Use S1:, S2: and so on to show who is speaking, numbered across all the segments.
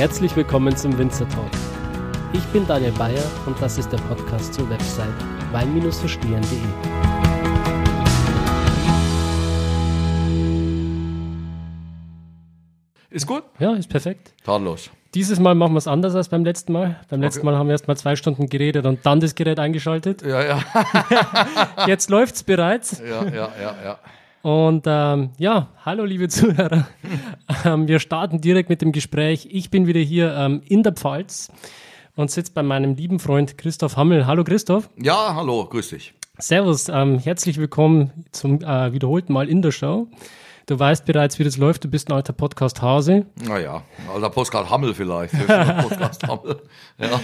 S1: Herzlich willkommen zum Winzer Talk. Ich bin Daniel Bayer und das ist der Podcast zur Website wein-verstehen.de.
S2: Ist gut?
S1: Ja, ist perfekt.
S2: Tadellos.
S1: Dieses Mal machen wir es anders als beim letzten Mal. Beim letzten
S2: Okay.
S1: Mal haben wir erst mal zwei Stunden geredet und dann das Gerät eingeschaltet.
S2: Ja, ja,
S1: Jetzt läuft's bereits.
S2: ja, ja, ja, ja.
S1: Und ähm, ja, hallo liebe Zuhörer. ähm, wir starten direkt mit dem Gespräch. Ich bin wieder hier ähm, in der Pfalz und sitze bei meinem lieben Freund Christoph Hammel. Hallo Christoph.
S2: Ja, hallo, grüß dich.
S1: Servus, ähm, herzlich willkommen zum äh, wiederholten Mal in der Show. Du weißt bereits, wie das läuft. Du bist ein alter Podcast-Hase.
S2: Naja, alter Postcard Hammel vielleicht. Podcast Hammel. Ja,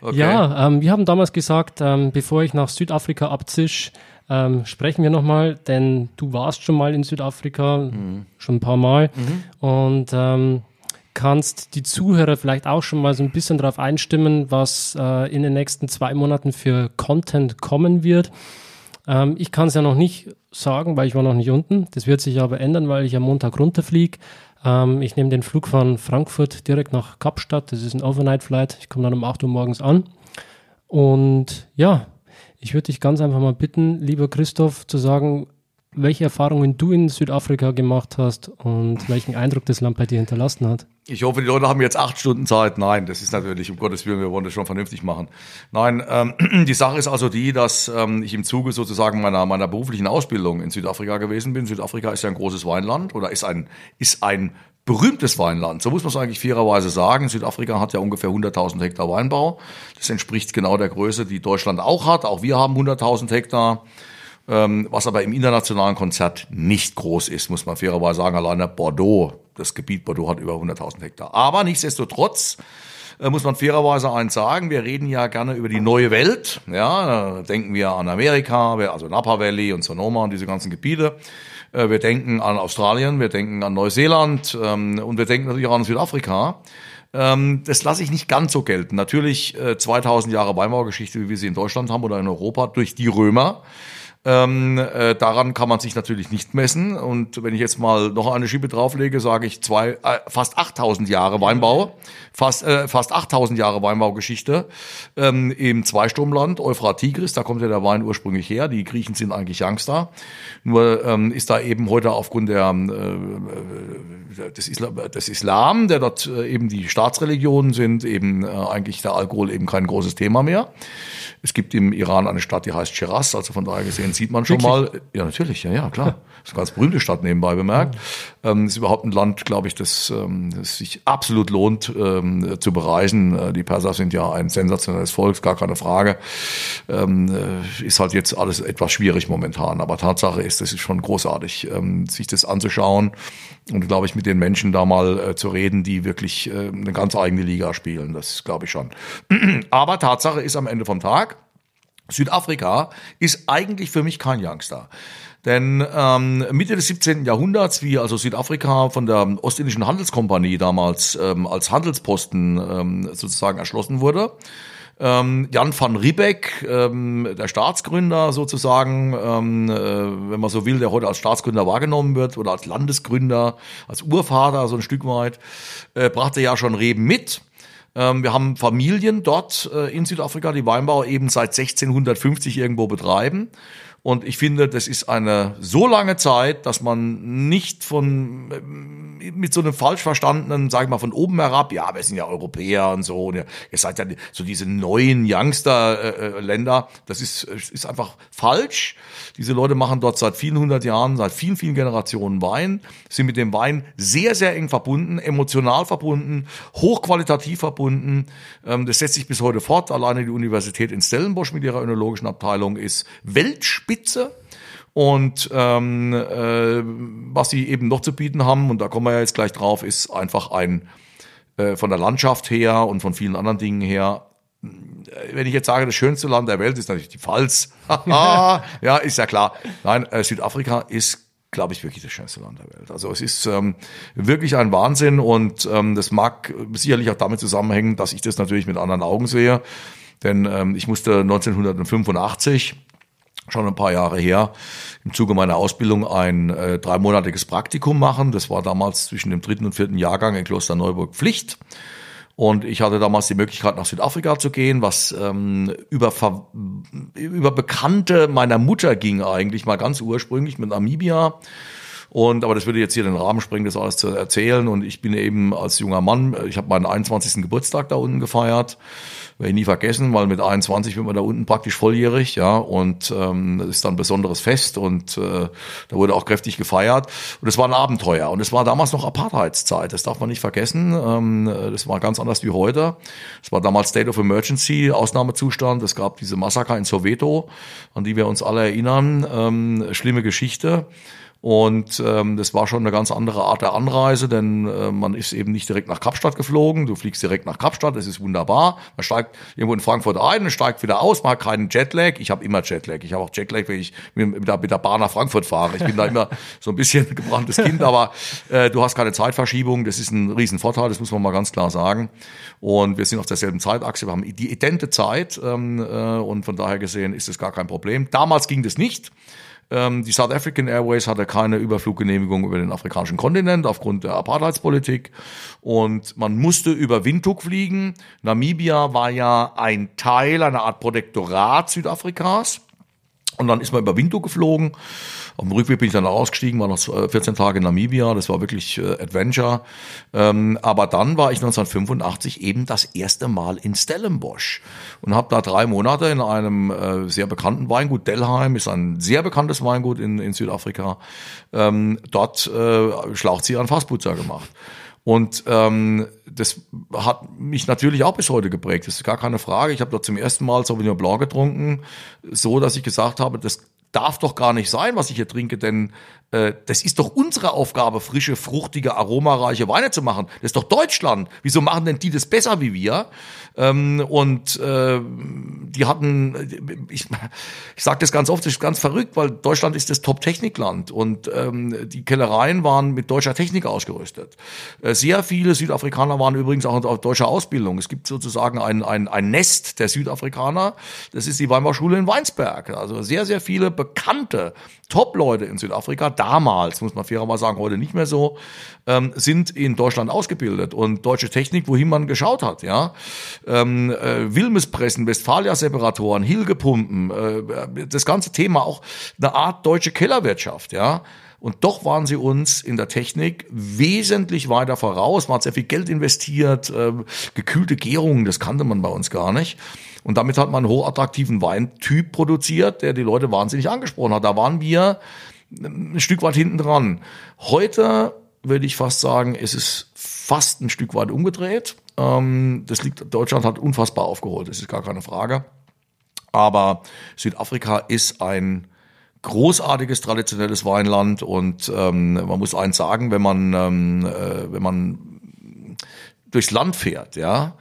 S2: okay.
S1: Ja, ähm, wir haben damals gesagt, ähm, bevor ich nach Südafrika abzisch, ähm, sprechen wir nochmal, denn du warst schon mal in Südafrika, schon ein paar Mal und ähm, kannst die Zuhörer vielleicht auch schon mal so ein bisschen darauf einstimmen, was äh, in den nächsten zwei Monaten für Content kommen wird. Ähm, ich kann es ja noch nicht sagen, weil ich war noch nicht unten. Das wird sich aber ändern, weil ich am Montag runterfliege. Ähm, ich nehme den Flug von Frankfurt direkt nach Kapstadt. Das ist ein Overnight-Flight. Ich komme dann um 8 Uhr morgens an. Und ja, ich würde dich ganz einfach mal bitten, lieber Christoph, zu sagen, welche Erfahrungen du in Südafrika gemacht hast und welchen Eindruck das Land bei dir hinterlassen hat.
S2: Ich hoffe, die Leute haben jetzt acht Stunden Zeit. Nein, das ist natürlich, um Gottes Willen, wir wollen das schon vernünftig machen. Nein, ähm, die Sache ist also die, dass ähm, ich im Zuge sozusagen meiner, meiner beruflichen Ausbildung in Südafrika gewesen bin. Südafrika ist ja ein großes Weinland oder ist ein, ist ein berühmtes Weinland. So muss man es eigentlich fairerweise sagen. Südafrika hat ja ungefähr 100.000 Hektar Weinbau. Das entspricht genau der Größe, die Deutschland auch hat. Auch wir haben 100.000 Hektar. Ähm, was aber im internationalen Konzert nicht groß ist, muss man fairerweise sagen. Alleine Bordeaux, das Gebiet Bordeaux hat über 100.000 Hektar. Aber nichtsdestotrotz äh, muss man fairerweise eins sagen, wir reden ja gerne über die neue Welt. Ja, denken wir an Amerika, also Napa Valley und Sonoma und diese ganzen Gebiete. Äh, Wir denken an Australien, wir denken an Neuseeland ähm, und wir denken natürlich auch an Südafrika. Ähm, das lasse ich nicht ganz so gelten. Natürlich äh, 2000 Jahre Weinbaugeschichte, wie wir sie in Deutschland haben oder in Europa, durch die Römer. Ähm, äh, daran kann man sich natürlich nicht messen. Und wenn ich jetzt mal noch eine Schiebe drauflege, sage ich zwei, äh, fast 8000 Jahre Weinbau, fast, äh, fast 8000 Jahre Weinbaugeschichte ähm, im Zweistromland, Euphrat Tigris, da kommt ja der Wein ursprünglich her. Die Griechen sind eigentlich Youngster. Nur ähm, ist da eben heute aufgrund der, äh, des, Islam, des Islam, der dort äh, eben die Staatsreligionen sind, eben äh, eigentlich der Alkohol eben kein großes Thema mehr. Es gibt im Iran eine Stadt, die heißt Shiraz, also von daher gesehen sieht man schon
S1: Wirklich?
S2: mal. Ja, natürlich, ja, ja, klar. Das ist eine ganz berühmte Stadt nebenbei bemerkt. Ähm, ist überhaupt ein Land, glaube ich, das, ähm, das sich absolut lohnt ähm, zu bereisen. Äh, die Perser sind ja ein sensationelles Volk, gar keine Frage. Ähm, äh, ist halt jetzt alles etwas schwierig momentan. Aber Tatsache ist, das ist schon großartig, ähm, sich das anzuschauen und, glaube ich, mit den Menschen da mal äh, zu reden, die wirklich äh, eine ganz eigene Liga spielen. Das glaube ich schon. Aber Tatsache ist am Ende vom Tag, Südafrika ist eigentlich für mich kein Youngster. Denn ähm, Mitte des 17. Jahrhunderts, wie also Südafrika von der Ostindischen Handelskompanie damals ähm, als Handelsposten ähm, sozusagen erschlossen wurde, ähm, Jan van Riebeck, ähm, der Staatsgründer sozusagen, ähm, äh, wenn man so will, der heute als Staatsgründer wahrgenommen wird oder als Landesgründer, als Urvater so ein Stück weit, äh, brachte ja schon Reben mit. Ähm, wir haben Familien dort äh, in Südafrika, die Weinbau eben seit 1650 irgendwo betreiben. Und ich finde, das ist eine so lange Zeit, dass man nicht von ähm, mit so einem falsch verstandenen, sag ich mal, von oben herab, ja, wir sind ja Europäer und so, und ihr, ihr seid ja so diese neuen Youngster-Länder, das ist, ist einfach falsch. Diese Leute machen dort seit vielen hundert Jahren, seit vielen, vielen Generationen Wein, sind mit dem Wein sehr, sehr eng verbunden, emotional verbunden, hochqualitativ verbunden. Ähm, das setzt sich bis heute fort. Alleine die Universität in Stellenbosch mit ihrer önologischen Abteilung ist Weltspitze. Und ähm, äh, was sie eben noch zu bieten haben, und da kommen wir ja jetzt gleich drauf, ist einfach ein äh, von der Landschaft her und von vielen anderen Dingen her. äh, Wenn ich jetzt sage, das schönste Land der Welt ist natürlich die Pfalz. Ja, ist ja klar. Nein, äh, Südafrika ist glaube ich, wirklich das schönste Land der Welt. Also es ist ähm, wirklich ein Wahnsinn und ähm, das mag sicherlich auch damit zusammenhängen, dass ich das natürlich mit anderen Augen sehe. Denn ähm, ich musste 1985 schon ein paar Jahre her, im Zuge meiner Ausbildung ein äh, dreimonatiges Praktikum machen. Das war damals zwischen dem dritten und vierten Jahrgang in Klosterneuburg Pflicht. Und ich hatte damals die Möglichkeit, nach Südafrika zu gehen, was ähm, über, über Bekannte meiner Mutter ging eigentlich mal ganz ursprünglich mit Namibia. Und aber das würde jetzt hier den Rahmen sprengen, das alles zu erzählen. Und ich bin eben als junger Mann, ich habe meinen 21. Geburtstag da unten gefeiert. Werde ich nie vergessen, weil mit 21 wird man da unten praktisch volljährig, ja, und ähm, das ist dann ein besonderes Fest und äh, da wurde auch kräftig gefeiert. Und es war ein Abenteuer. Und es war damals noch Apartheidszeit, das darf man nicht vergessen. Ähm, das war ganz anders wie heute. Es war damals State of Emergency, Ausnahmezustand. Es gab diese Massaker in Soweto, an die wir uns alle erinnern. Ähm, schlimme Geschichte. Und ähm, das war schon eine ganz andere Art der Anreise, denn äh, man ist eben nicht direkt nach Kapstadt geflogen. Du fliegst direkt nach Kapstadt, das ist wunderbar. Man steigt irgendwo in Frankfurt ein und steigt wieder aus, man hat keinen Jetlag. Ich habe immer Jetlag. Ich habe auch Jetlag, wenn ich mit der, mit der Bahn nach Frankfurt fahre. Ich bin da immer so ein bisschen gebranntes Kind, aber äh, du hast keine Zeitverschiebung. Das ist ein Riesenvorteil, das muss man mal ganz klar sagen. Und wir sind auf derselben Zeitachse, wir haben die idente Zeit ähm, äh, und von daher gesehen ist es gar kein Problem. Damals ging das nicht. Ähm, die South African Airways hatte keine Überfluggenehmigung über den afrikanischen Kontinent aufgrund der Apartheidspolitik und man musste über Windhoek fliegen. Namibia war ja ein Teil, eine Art Protektorat Südafrikas. Und dann ist man über Windhoek geflogen auf dem Rückweg bin ich dann ausgestiegen, war noch 14 Tage in Namibia, das war wirklich äh, Adventure. Ähm, aber dann war ich 1985 eben das erste Mal in Stellenbosch und habe da drei Monate in einem äh, sehr bekannten Weingut, Delheim ist ein sehr bekanntes Weingut in, in Südafrika, ähm, dort äh, Schlauchzieher an Fassputzer gemacht. Und ähm, das hat mich natürlich auch bis heute geprägt. Das ist gar keine Frage. Ich habe dort zum ersten Mal Sauvignon Blanc getrunken, so dass ich gesagt habe, das darf doch gar nicht sein, was ich hier trinke, denn das ist doch unsere Aufgabe, frische, fruchtige, aromareiche Weine zu machen. Das ist doch Deutschland. Wieso machen denn die das besser wie wir? Ähm, und äh, die hatten, ich, ich sage das ganz oft, das ist ganz verrückt, weil Deutschland ist das Top-Technikland und ähm, die Kellereien waren mit deutscher Technik ausgerüstet. Äh, sehr viele Südafrikaner waren übrigens auch auf deutscher Ausbildung. Es gibt sozusagen ein, ein, ein Nest der Südafrikaner. Das ist die Weinbauschule in Weinsberg. Also sehr, sehr viele bekannte Top-Leute in Südafrika, damals, muss man fairerweise sagen, heute nicht mehr so, ähm, sind in Deutschland ausgebildet und deutsche Technik, wohin man geschaut hat, ja. Ähm, äh, Wilmespressen, Westfalia-Separatoren, Hilgepumpen, äh, das ganze Thema auch eine Art deutsche Kellerwirtschaft, ja. Und doch waren sie uns in der Technik wesentlich weiter voraus. Man hat sehr viel Geld investiert, äh, gekühlte Gärungen, das kannte man bei uns gar nicht. Und damit hat man einen hochattraktiven Weintyp produziert, der die Leute wahnsinnig angesprochen hat. Da waren wir ein Stück weit hinten dran. Heute würde ich fast sagen, es ist fast ein Stück weit umgedreht. Ähm, das liegt, Deutschland hat unfassbar aufgeholt, das ist gar keine Frage. Aber Südafrika ist ein großartiges traditionelles Weinland und ähm, man muss eins sagen, wenn man ähm, äh, wenn man durchs Land fährt, ja,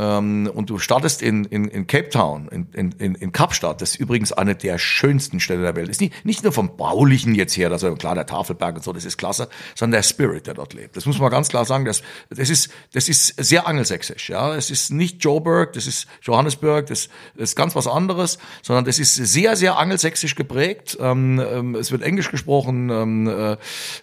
S2: ähm, und du startest in, in, in Cape Town, in, in, in Kapstadt, das ist übrigens eine der schönsten Städte der Welt. Ist nicht, nicht nur vom Baulichen jetzt her, also klar, der Tafelberg und so, das ist klasse, sondern der Spirit, der dort lebt. Das muss man ganz klar sagen, das, das, ist, das ist sehr angelsächsisch. Ja? Es ist nicht Joburg, das ist Johannesburg, das, das ist ganz was anderes, sondern das ist sehr, sehr angelsächsisch geprägt. Ähm, ähm, es wird Englisch gesprochen, ähm, äh,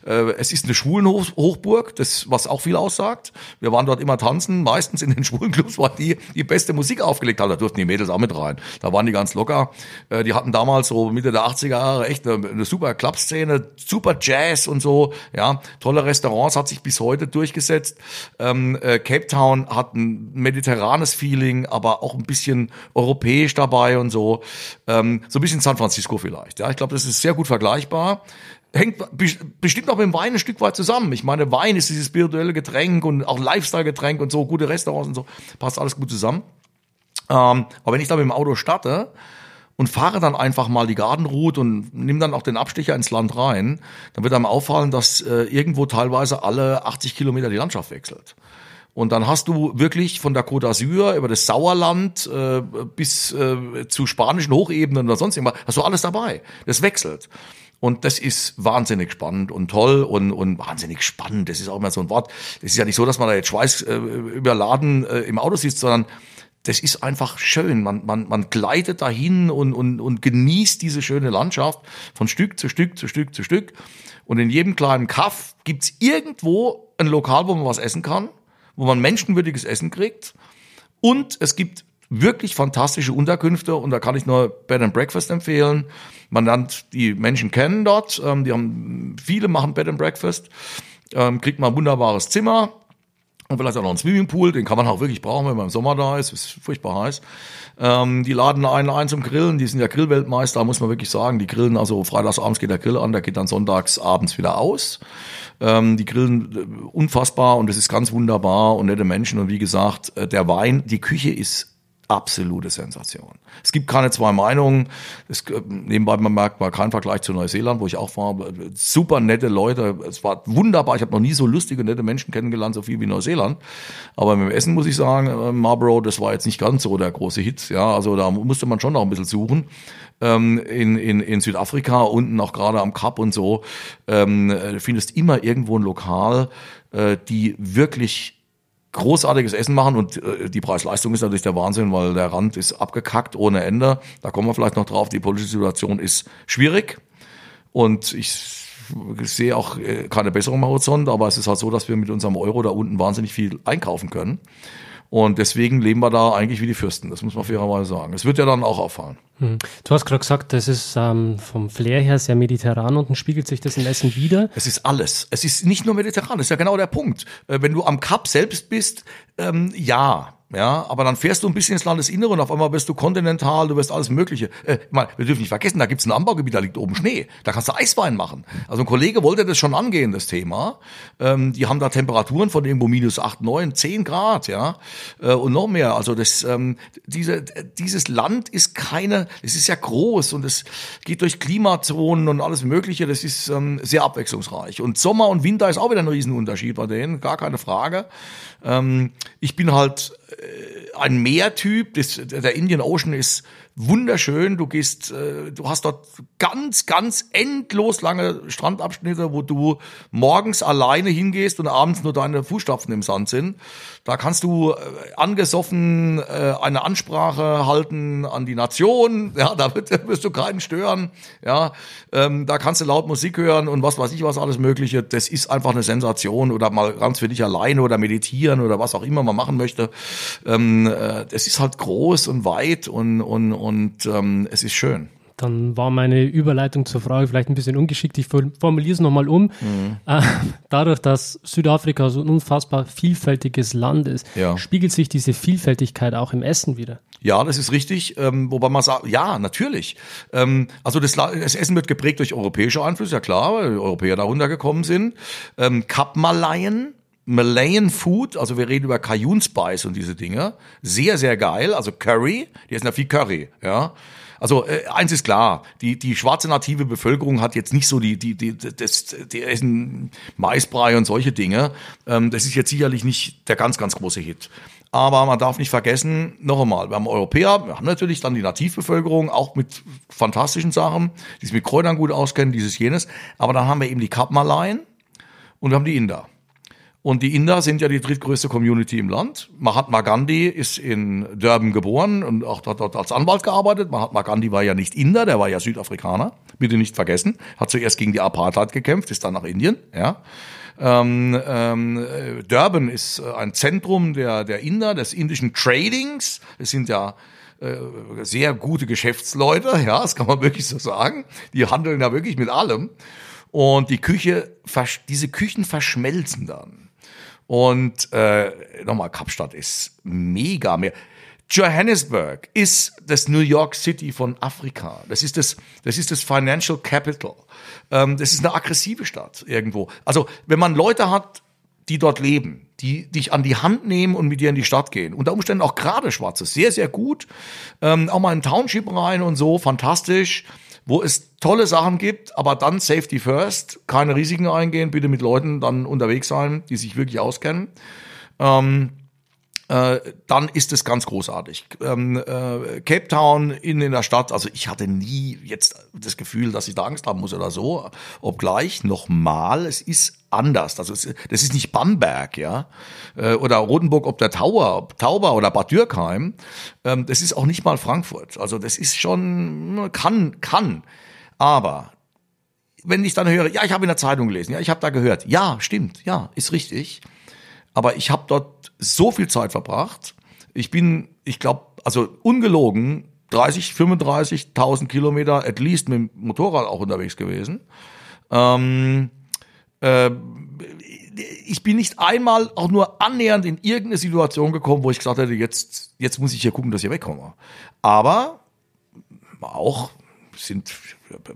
S2: äh, es ist eine Schwulenhochburg, das, was auch viel aussagt. Wir waren dort immer tanzen, meistens in den Schwulenclubs, weil die die beste Musik aufgelegt haben. Da durften die Mädels auch mit rein. Da waren die ganz locker. Äh, die hatten damals so Mitte der 80er Jahre echt eine, eine super Clubszene, super Jazz und so. Ja, tolle Restaurants hat sich bis heute durchgesetzt. Ähm, äh, Cape Town hat ein mediterranes Feeling, aber auch ein bisschen europäisch dabei und so. Ähm, so ein bisschen San Francisco vielleicht. Ja, ich glaube, das ist sehr gut vergleichbar hängt bestimmt auch mit dem Wein ein Stück weit zusammen. Ich meine, Wein ist dieses spirituelle Getränk und auch Lifestyle-Getränk und so, gute Restaurants und so, passt alles gut zusammen. Ähm, aber wenn ich da mit dem Auto starte und fahre dann einfach mal die Gartenroute und nimm dann auch den Abstecher ins Land rein, dann wird einem auffallen, dass äh, irgendwo teilweise alle 80 Kilometer die Landschaft wechselt. Und dann hast du wirklich von der Côte d'Azur über das Sauerland äh, bis äh, zu spanischen Hochebenen oder sonst irgendwas, hast du alles dabei. Das wechselt. Und das ist wahnsinnig spannend und toll und, und wahnsinnig spannend. Das ist auch immer so ein Wort. Das ist ja nicht so, dass man da jetzt Schweiß äh, überladen äh, im Auto sitzt, sondern das ist einfach schön. Man, man, man gleitet dahin und, und, und genießt diese schöne Landschaft von Stück zu Stück zu Stück zu Stück. Und in jedem kleinen Kaff gibt's irgendwo ein Lokal, wo man was essen kann wo man menschenwürdiges Essen kriegt. Und es gibt wirklich fantastische Unterkünfte und da kann ich nur Bed and Breakfast empfehlen. Man lernt die Menschen kennen dort, ähm, die haben viele machen Bed and Breakfast, ähm, kriegt man ein wunderbares Zimmer und vielleicht auch noch einen Swimmingpool, den kann man auch wirklich brauchen, wenn man im Sommer da ist, ist furchtbar heiß. Ähm, die laden einen ein zum Grillen, die sind ja Grillweltmeister, muss man wirklich sagen. Die grillen, also freitagsabends geht der Grill an, der geht dann sonntags abends wieder aus. Ähm, die grillen äh, unfassbar und es ist ganz wunderbar und nette Menschen. Und wie gesagt, äh, der Wein, die Küche ist absolute Sensation. Es gibt keine zwei Meinungen. Es, äh, nebenbei man merkt mal kein Vergleich zu Neuseeland, wo ich auch war. Super nette Leute. Es war wunderbar. Ich habe noch nie so lustige, nette Menschen kennengelernt, so viel wie Neuseeland. Aber mit dem Essen muss ich sagen, äh, Marlborough, das war jetzt nicht ganz so der große Hit. Ja, also da musste man schon noch ein bisschen suchen. Ähm, in, in, in Südafrika, unten auch gerade am Kap und so, ähm, äh, findest immer irgendwo ein Lokal, äh, die wirklich großartiges Essen machen und äh, die Preis-Leistung ist natürlich der Wahnsinn, weil der Rand ist abgekackt ohne Ende. Da kommen wir vielleicht noch drauf. Die politische Situation ist schwierig und ich sehe auch äh, keine Besserung am Horizont, aber es ist halt so, dass wir mit unserem Euro da unten wahnsinnig viel einkaufen können. Und deswegen leben wir da eigentlich wie die Fürsten. Das muss man fairerweise sagen. Es wird ja dann auch auffallen.
S1: Hm. Du hast gerade gesagt, das ist ähm, vom Flair her sehr mediterran und dann spiegelt sich das im Essen wieder.
S2: Es ist alles. Es ist nicht nur mediterran. Das ist ja genau der Punkt. Äh, wenn du am Kap selbst bist, ähm, ja, ja, aber dann fährst du ein bisschen ins Landesinnere und auf einmal bist du kontinental, du wirst alles Mögliche. Äh, mal, wir dürfen nicht vergessen, da gibt's ein Anbaugebiet, da liegt oben Schnee. Da kannst du Eiswein machen. Also ein Kollege wollte das schon angehen, das Thema. Ähm, die haben da Temperaturen von irgendwo minus acht, neun, zehn Grad, ja, äh, und noch mehr. Also das, ähm, diese, dieses Land ist keine, es ist ja groß und es geht durch Klimazonen und alles Mögliche. Das ist ähm, sehr abwechslungsreich. Und Sommer und Winter ist auch wieder ein Riesenunterschied bei denen, gar keine Frage. Ähm, ich bin halt äh, ein Meertyp. Das, der Indian Ocean ist wunderschön. Du gehst, äh, du hast dort ganz, ganz endlos lange Strandabschnitte, wo du morgens alleine hingehst und abends nur deine Fußstapfen im Sand sind. Da kannst du äh, angesoffen äh, eine Ansprache halten an die Nation. Ja, da, wirst du keinen stören. Ja, ähm, da kannst du laut Musik hören und was weiß ich was alles Mögliche. Das ist einfach eine Sensation oder mal ganz für dich alleine oder meditieren oder was auch immer man machen möchte. Ähm, äh, das ist halt groß und weit und und und ähm, es ist schön.
S1: Dann war meine Überleitung zur Frage vielleicht ein bisschen ungeschickt. Ich formuliere es nochmal um. Mhm. Äh, dadurch, dass Südafrika so ein unfassbar vielfältiges Land ist, ja. spiegelt sich diese Vielfältigkeit auch im Essen wieder.
S2: Ja, das ist richtig. Ähm, wobei man sagt, ja, natürlich. Ähm, also das, das, Essen wird geprägt durch europäische Einflüsse, ja klar, weil die Europäer darunter gekommen sind. Ähm, Kapmalayen, Malayan Food, also wir reden über Cajun Spice und diese Dinge. Sehr, sehr geil. Also Curry, die essen ja viel Curry, ja. Also äh, eins ist klar, die die schwarze native Bevölkerung hat jetzt nicht so die die die das die essen Maisbrei und solche Dinge. Ähm, das ist jetzt sicherlich nicht der ganz ganz große Hit. Aber man darf nicht vergessen, noch einmal, wir haben Europäer, wir haben natürlich dann die Nativbevölkerung, auch mit fantastischen Sachen, die sich mit Kräutern gut auskennen, dieses jenes. Aber dann haben wir eben die Kapmalaien und wir haben die Inder. Und die Inder sind ja die drittgrößte Community im Land. Mahatma Gandhi ist in Durban geboren und auch dort als Anwalt gearbeitet. Mahatma Gandhi war ja nicht Inder, der war ja Südafrikaner. Bitte nicht vergessen. Hat zuerst gegen die Apartheid gekämpft, ist dann nach Indien. Ja. Ähm, ähm, Durban ist äh, ein Zentrum der, der Inder, des indischen Tradings. Es sind ja äh, sehr gute Geschäftsleute, ja, das kann man wirklich so sagen. Die handeln ja wirklich mit allem. Und die Küche, diese Küchen verschmelzen dann. Und äh, nochmal, Kapstadt ist mega mehr. Johannesburg ist das New York City von Afrika. Das ist das, das ist das Financial Capital. Ähm, das ist eine aggressive Stadt irgendwo. Also wenn man Leute hat, die dort leben, die dich an die Hand nehmen und mit dir in die Stadt gehen. Unter Umständen auch gerade Schwarzes, sehr, sehr gut. Ähm, auch mal in Township rein und so, fantastisch wo es tolle Sachen gibt, aber dann Safety First, keine Risiken eingehen, bitte mit Leuten dann unterwegs sein, die sich wirklich auskennen. Ähm, äh, dann ist es ganz großartig. Ähm, äh, Cape Town in, in der Stadt, also ich hatte nie jetzt das Gefühl, dass ich da Angst haben muss oder so, obgleich nochmal, es ist anders. Also es, das ist nicht Bamberg, ja, äh, oder Rotenburg ob der Tower, Tauber oder Bad Dürkheim. Ähm, das ist auch nicht mal Frankfurt. Also das ist schon kann kann, aber wenn ich dann höre, ja, ich habe in der Zeitung gelesen, ja, ich habe da gehört, ja, stimmt, ja, ist richtig. Aber ich habe dort so viel Zeit verbracht. Ich bin, ich glaube, also ungelogen 30, 35.000 Kilometer at least mit dem Motorrad auch unterwegs gewesen. Ähm, äh, ich bin nicht einmal auch nur annähernd in irgendeine Situation gekommen, wo ich gesagt hätte, jetzt, jetzt muss ich hier gucken, dass ich wegkomme. Aber auch sind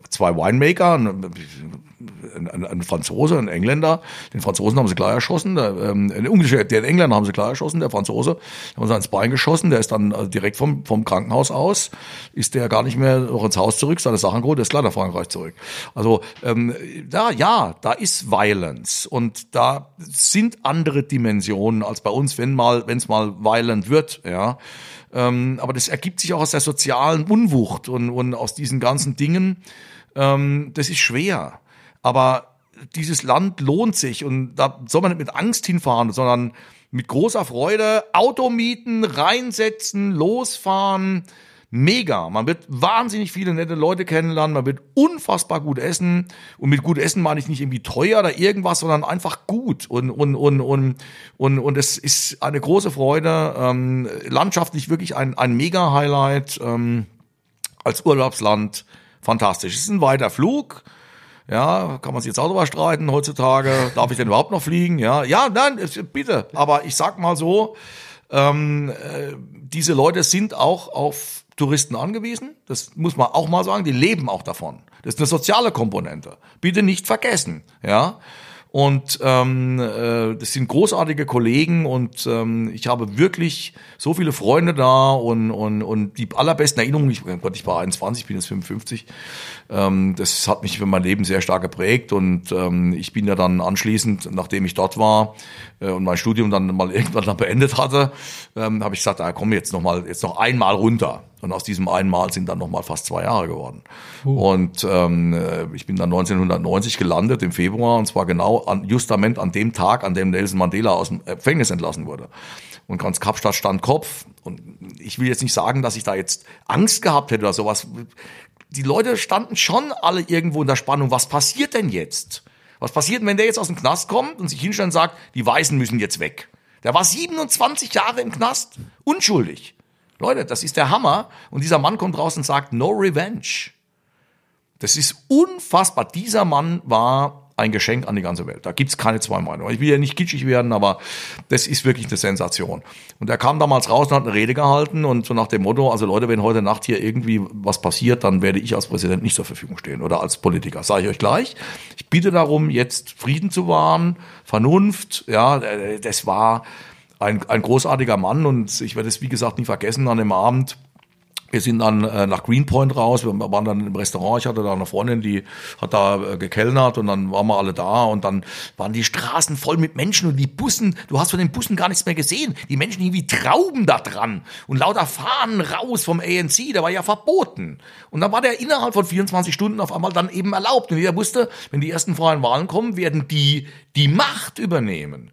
S2: zwei Winemaker, ein, ein, ein, Franzose, ein Engländer. Den Franzosen haben sie gleich erschossen. Der, ähm, den Engländer haben sie gleich erschossen. Der Franzose haben sie ins Bein geschossen. Der ist dann also direkt vom, vom Krankenhaus aus, ist der gar nicht mehr noch ins Haus zurück, seine Sachen geholt, der ist klar nach Frankreich zurück. Also ähm, da, ja, da ist Violence und da sind andere Dimensionen als bei uns, wenn mal, wenn es mal violent wird, ja. Ähm, aber das ergibt sich auch aus der sozialen Unwucht und, und aus diesen ganzen Dingen. Ähm, das ist schwer. Aber dieses Land lohnt sich und da soll man nicht mit Angst hinfahren, sondern mit großer Freude Auto mieten, reinsetzen, losfahren, mega. Man wird wahnsinnig viele nette Leute kennenlernen, man wird unfassbar gut essen. Und mit gut essen meine ich nicht irgendwie teuer oder irgendwas, sondern einfach gut. Und, und, und, und, und, und es ist eine große Freude. Ähm, landschaftlich wirklich ein, ein Mega-Highlight. Ähm, als Urlaubsland fantastisch. Es ist ein weiter Flug. Ja, kann man sich jetzt auch drüber streiten heutzutage. Darf ich denn überhaupt noch fliegen? Ja, ja, nein, bitte. Aber ich sag mal so, ähm, äh, diese Leute sind auch auf Touristen angewiesen. Das muss man auch mal sagen. Die leben auch davon. Das ist eine soziale Komponente. Bitte nicht vergessen. Ja. Und ähm, äh, das sind großartige Kollegen und ähm, ich habe wirklich so viele Freunde da und, und, und die allerbesten Erinnerungen, ich, oh Gott, ich war 21, bin jetzt 55, ähm, das hat mich für mein Leben sehr stark geprägt und ähm, ich bin ja dann anschließend, nachdem ich dort war äh, und mein Studium dann mal irgendwann dann beendet hatte, ähm, habe ich gesagt, ah, komm jetzt noch mal, jetzt noch einmal runter. Und aus diesem einen Mal sind dann nochmal fast zwei Jahre geworden. Uh. Und ähm, äh, ich bin dann 1990 gelandet im Februar und zwar genau an, justament an dem Tag, an dem Nelson Mandela aus dem Gefängnis entlassen wurde. Und ganz Kapstadt stand Kopf. Und ich will jetzt nicht sagen, dass ich da jetzt Angst gehabt hätte oder sowas. Die Leute standen schon alle irgendwo in der Spannung. Was passiert denn jetzt? Was passiert, wenn der jetzt aus dem Knast kommt und sich hinstellt und sagt, die Weißen müssen jetzt weg? Der war 27 Jahre im Knast, unschuldig. Leute, das ist der Hammer. Und dieser Mann kommt raus und sagt, no revenge. Das ist unfassbar. Dieser Mann war ein Geschenk an die ganze Welt. Da gibt's keine zwei Meinungen. Ich will ja nicht kitschig werden, aber das ist wirklich eine Sensation. Und er kam damals raus und hat eine Rede gehalten und so nach dem Motto, also Leute, wenn heute Nacht hier irgendwie was passiert, dann werde ich als Präsident nicht zur Verfügung stehen oder als Politiker. Sage ich euch gleich. Ich bitte darum, jetzt Frieden zu wahren, Vernunft. Ja, das war ein, ein großartiger Mann und ich werde es, wie gesagt, nie vergessen an dem Abend. Wir sind dann äh, nach Greenpoint raus, wir waren dann im Restaurant, ich hatte da eine Freundin, die hat da äh, gekellnert und dann waren wir alle da und dann waren die Straßen voll mit Menschen und die Bussen, du hast von den Bussen gar nichts mehr gesehen. Die Menschen hingen wie Trauben da dran und lauter Fahnen raus vom ANC, der war ja verboten. Und dann war der innerhalb von 24 Stunden auf einmal dann eben erlaubt und jeder wusste, wenn die ersten freien Wahlen kommen, werden die die Macht übernehmen.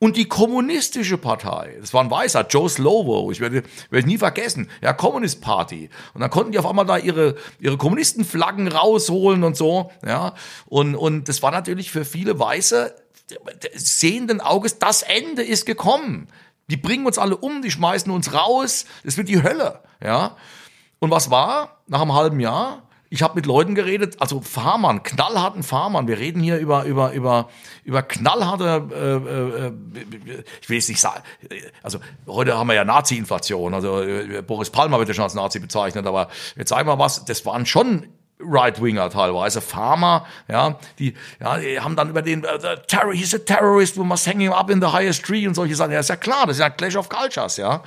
S2: Und die kommunistische Partei, das war ein Weißer, Joe Slovo, ich werde, werde ich nie vergessen, ja, Communist Party. Und dann konnten die auf einmal da ihre, ihre Kommunistenflaggen rausholen und so, ja. Und, und das war natürlich für viele Weiße sehenden Auges, das Ende ist gekommen. Die bringen uns alle um, die schmeißen uns raus, das wird die Hölle, ja. Und was war nach einem halben Jahr? Ich habe mit Leuten geredet, also Farmern, knallharten Farmern. Wir reden hier über über über über knallharte. Äh, äh, ich will jetzt nicht sagen. Also heute haben wir ja Nazi-Inflation. Also äh, Boris Palmer wird ja schon als Nazi bezeichnet, aber jetzt sagen wir was. Das waren schon Right-Winger teilweise, Farmer, ja, die, ja, die haben dann über den, uh, terror, he's a terrorist, we must hang him up in the highest tree und solche Sachen. Ja, ist ja klar, das ist ja Clash of Cultures, ja.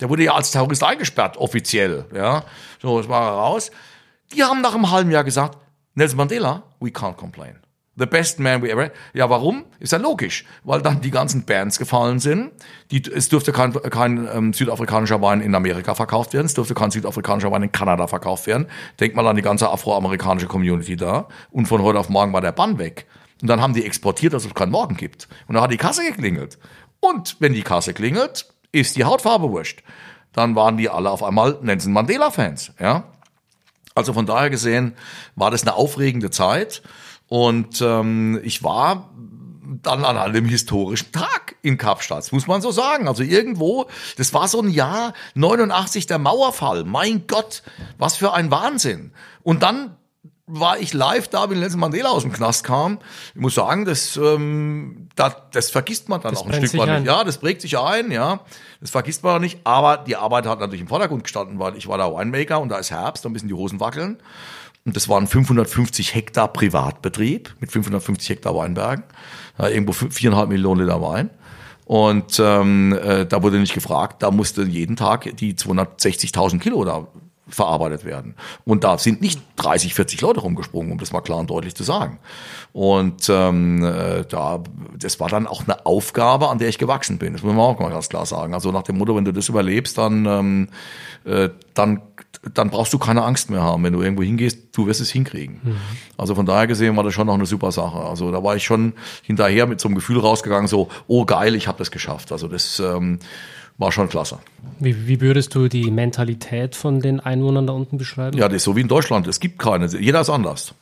S2: Der wurde ja als Terrorist eingesperrt, offiziell, ja. So, das war raus. Die haben nach einem halben Jahr gesagt, Nelson Mandela, we can't complain. The best man we ever. Ja, warum? Ist ja logisch, weil dann die ganzen Bands gefallen sind. Die, es durfte kein, kein ähm, südafrikanischer Wein in Amerika verkauft werden, es durfte kein südafrikanischer Wein in Kanada verkauft werden. Denk mal an die ganze afroamerikanische Community da. Und von heute auf morgen war der Bann weg. Und dann haben die exportiert, dass es keinen Morgen gibt. Und dann hat die Kasse geklingelt. Und wenn die Kasse klingelt, ist die Hautfarbe wurscht. Dann waren die alle auf einmal Nelson Mandela-Fans, ja. Also von daher gesehen war das eine aufregende Zeit und ähm, ich war dann an einem historischen Tag in Kapstadt, muss man so sagen. Also irgendwo, das war so ein Jahr 89 der Mauerfall. Mein Gott, was für ein Wahnsinn. Und dann war ich live da, wie Nelson Mandela aus dem Knast kam. Ich muss sagen, das, ähm, das, das vergisst man dann
S1: Das
S2: auch ein Stück weit nicht. Ja, das prägt sich ein, ja. Das vergisst man auch nicht. Aber die Arbeit hat natürlich im Vordergrund gestanden, weil ich war da Winemaker und da ist Herbst, da müssen die Hosen wackeln. Und das waren 550 Hektar Privatbetrieb mit 550 Hektar Weinbergen. Ja, irgendwo viereinhalb Millionen Liter Wein. Und ähm, äh, da wurde nicht gefragt, da musste jeden Tag die 260.000 Kilo da verarbeitet werden. Und da sind nicht 30, 40 Leute rumgesprungen, um das mal klar und deutlich zu sagen. Und ähm, äh, da, das war dann auch eine Aufgabe, an der ich gewachsen bin. Das muss man auch mal ganz klar sagen. Also nach dem Motto, wenn du das überlebst, dann, ähm, äh, dann, dann brauchst du keine Angst mehr haben. Wenn du irgendwo hingehst, du wirst es hinkriegen. Also von daher gesehen war das schon noch eine super Sache. Also da war ich schon hinterher mit so einem Gefühl rausgegangen, so, oh geil, ich habe das geschafft. Also das ähm, war schon klasse.
S1: Wie, wie würdest du die Mentalität von den Einwohnern da unten beschreiben?
S2: Ja, das ist so wie in Deutschland. Es gibt keine. Jeder ist anders.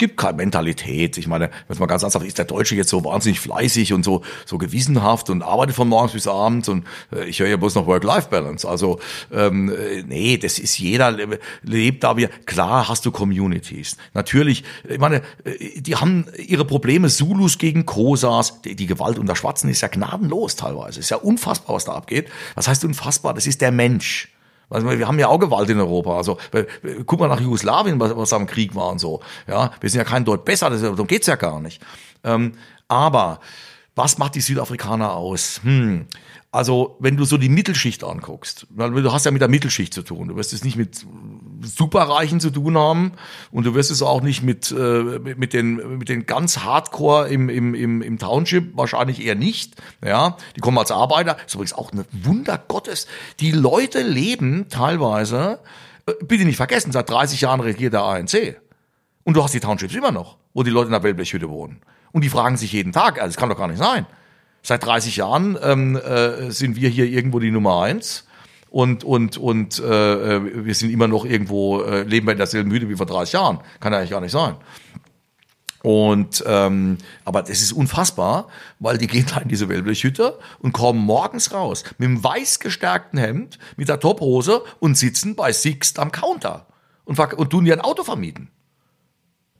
S2: Gibt keine Mentalität. Ich meine, wenn man ganz ernsthaft ist, der Deutsche jetzt so wahnsinnig fleißig und so, so gewissenhaft und arbeitet von morgens bis abends und äh, ich höre ja bloß noch Work-Life-Balance. Also, ähm, äh, nee, das ist jeder le- lebt da wie, klar hast du Communities. Natürlich, ich meine, äh, die haben ihre Probleme, Zulus gegen Kosas, die, die Gewalt unter Schwarzen ist ja gnadenlos teilweise. Ist ja unfassbar, was da abgeht. Was heißt unfassbar? Das ist der Mensch. Also wir haben ja auch Gewalt in Europa. Also guck mal nach Jugoslawien, was, was am Krieg war und so. Ja, wir sind ja kein Deut besser, das, darum geht's ja gar nicht. Ähm, aber was macht die Südafrikaner aus? Hm. Also, wenn du so die Mittelschicht anguckst, du hast ja mit der Mittelschicht zu tun. Du wirst es nicht mit Superreichen zu tun haben und du wirst es auch nicht mit, äh, mit, den, mit den ganz Hardcore im, im, im, im Township, wahrscheinlich eher nicht. Ja, die kommen als Arbeiter. Das ist übrigens auch ein Wunder Gottes. Die Leute leben teilweise, äh, bitte nicht vergessen, seit 30 Jahren regiert der ANC. Und du hast die Townships immer noch, wo die Leute in der Wellblechhütte wohnen. Und die fragen sich jeden Tag, also das kann doch gar nicht sein. Seit 30 Jahren ähm, äh, sind wir hier irgendwo die Nummer eins und und und äh, äh, wir sind immer noch irgendwo äh, leben wir in derselben Hütte wie vor 30 Jahren. Kann ja eigentlich gar nicht sein. Und ähm, aber das ist unfassbar, weil die gehen da in diese Wellblechhütte und kommen morgens raus mit dem weiß gestärkten Hemd, mit der Tophose und sitzen bei Sixt am Counter und, und tun ihr ein Auto vermieten.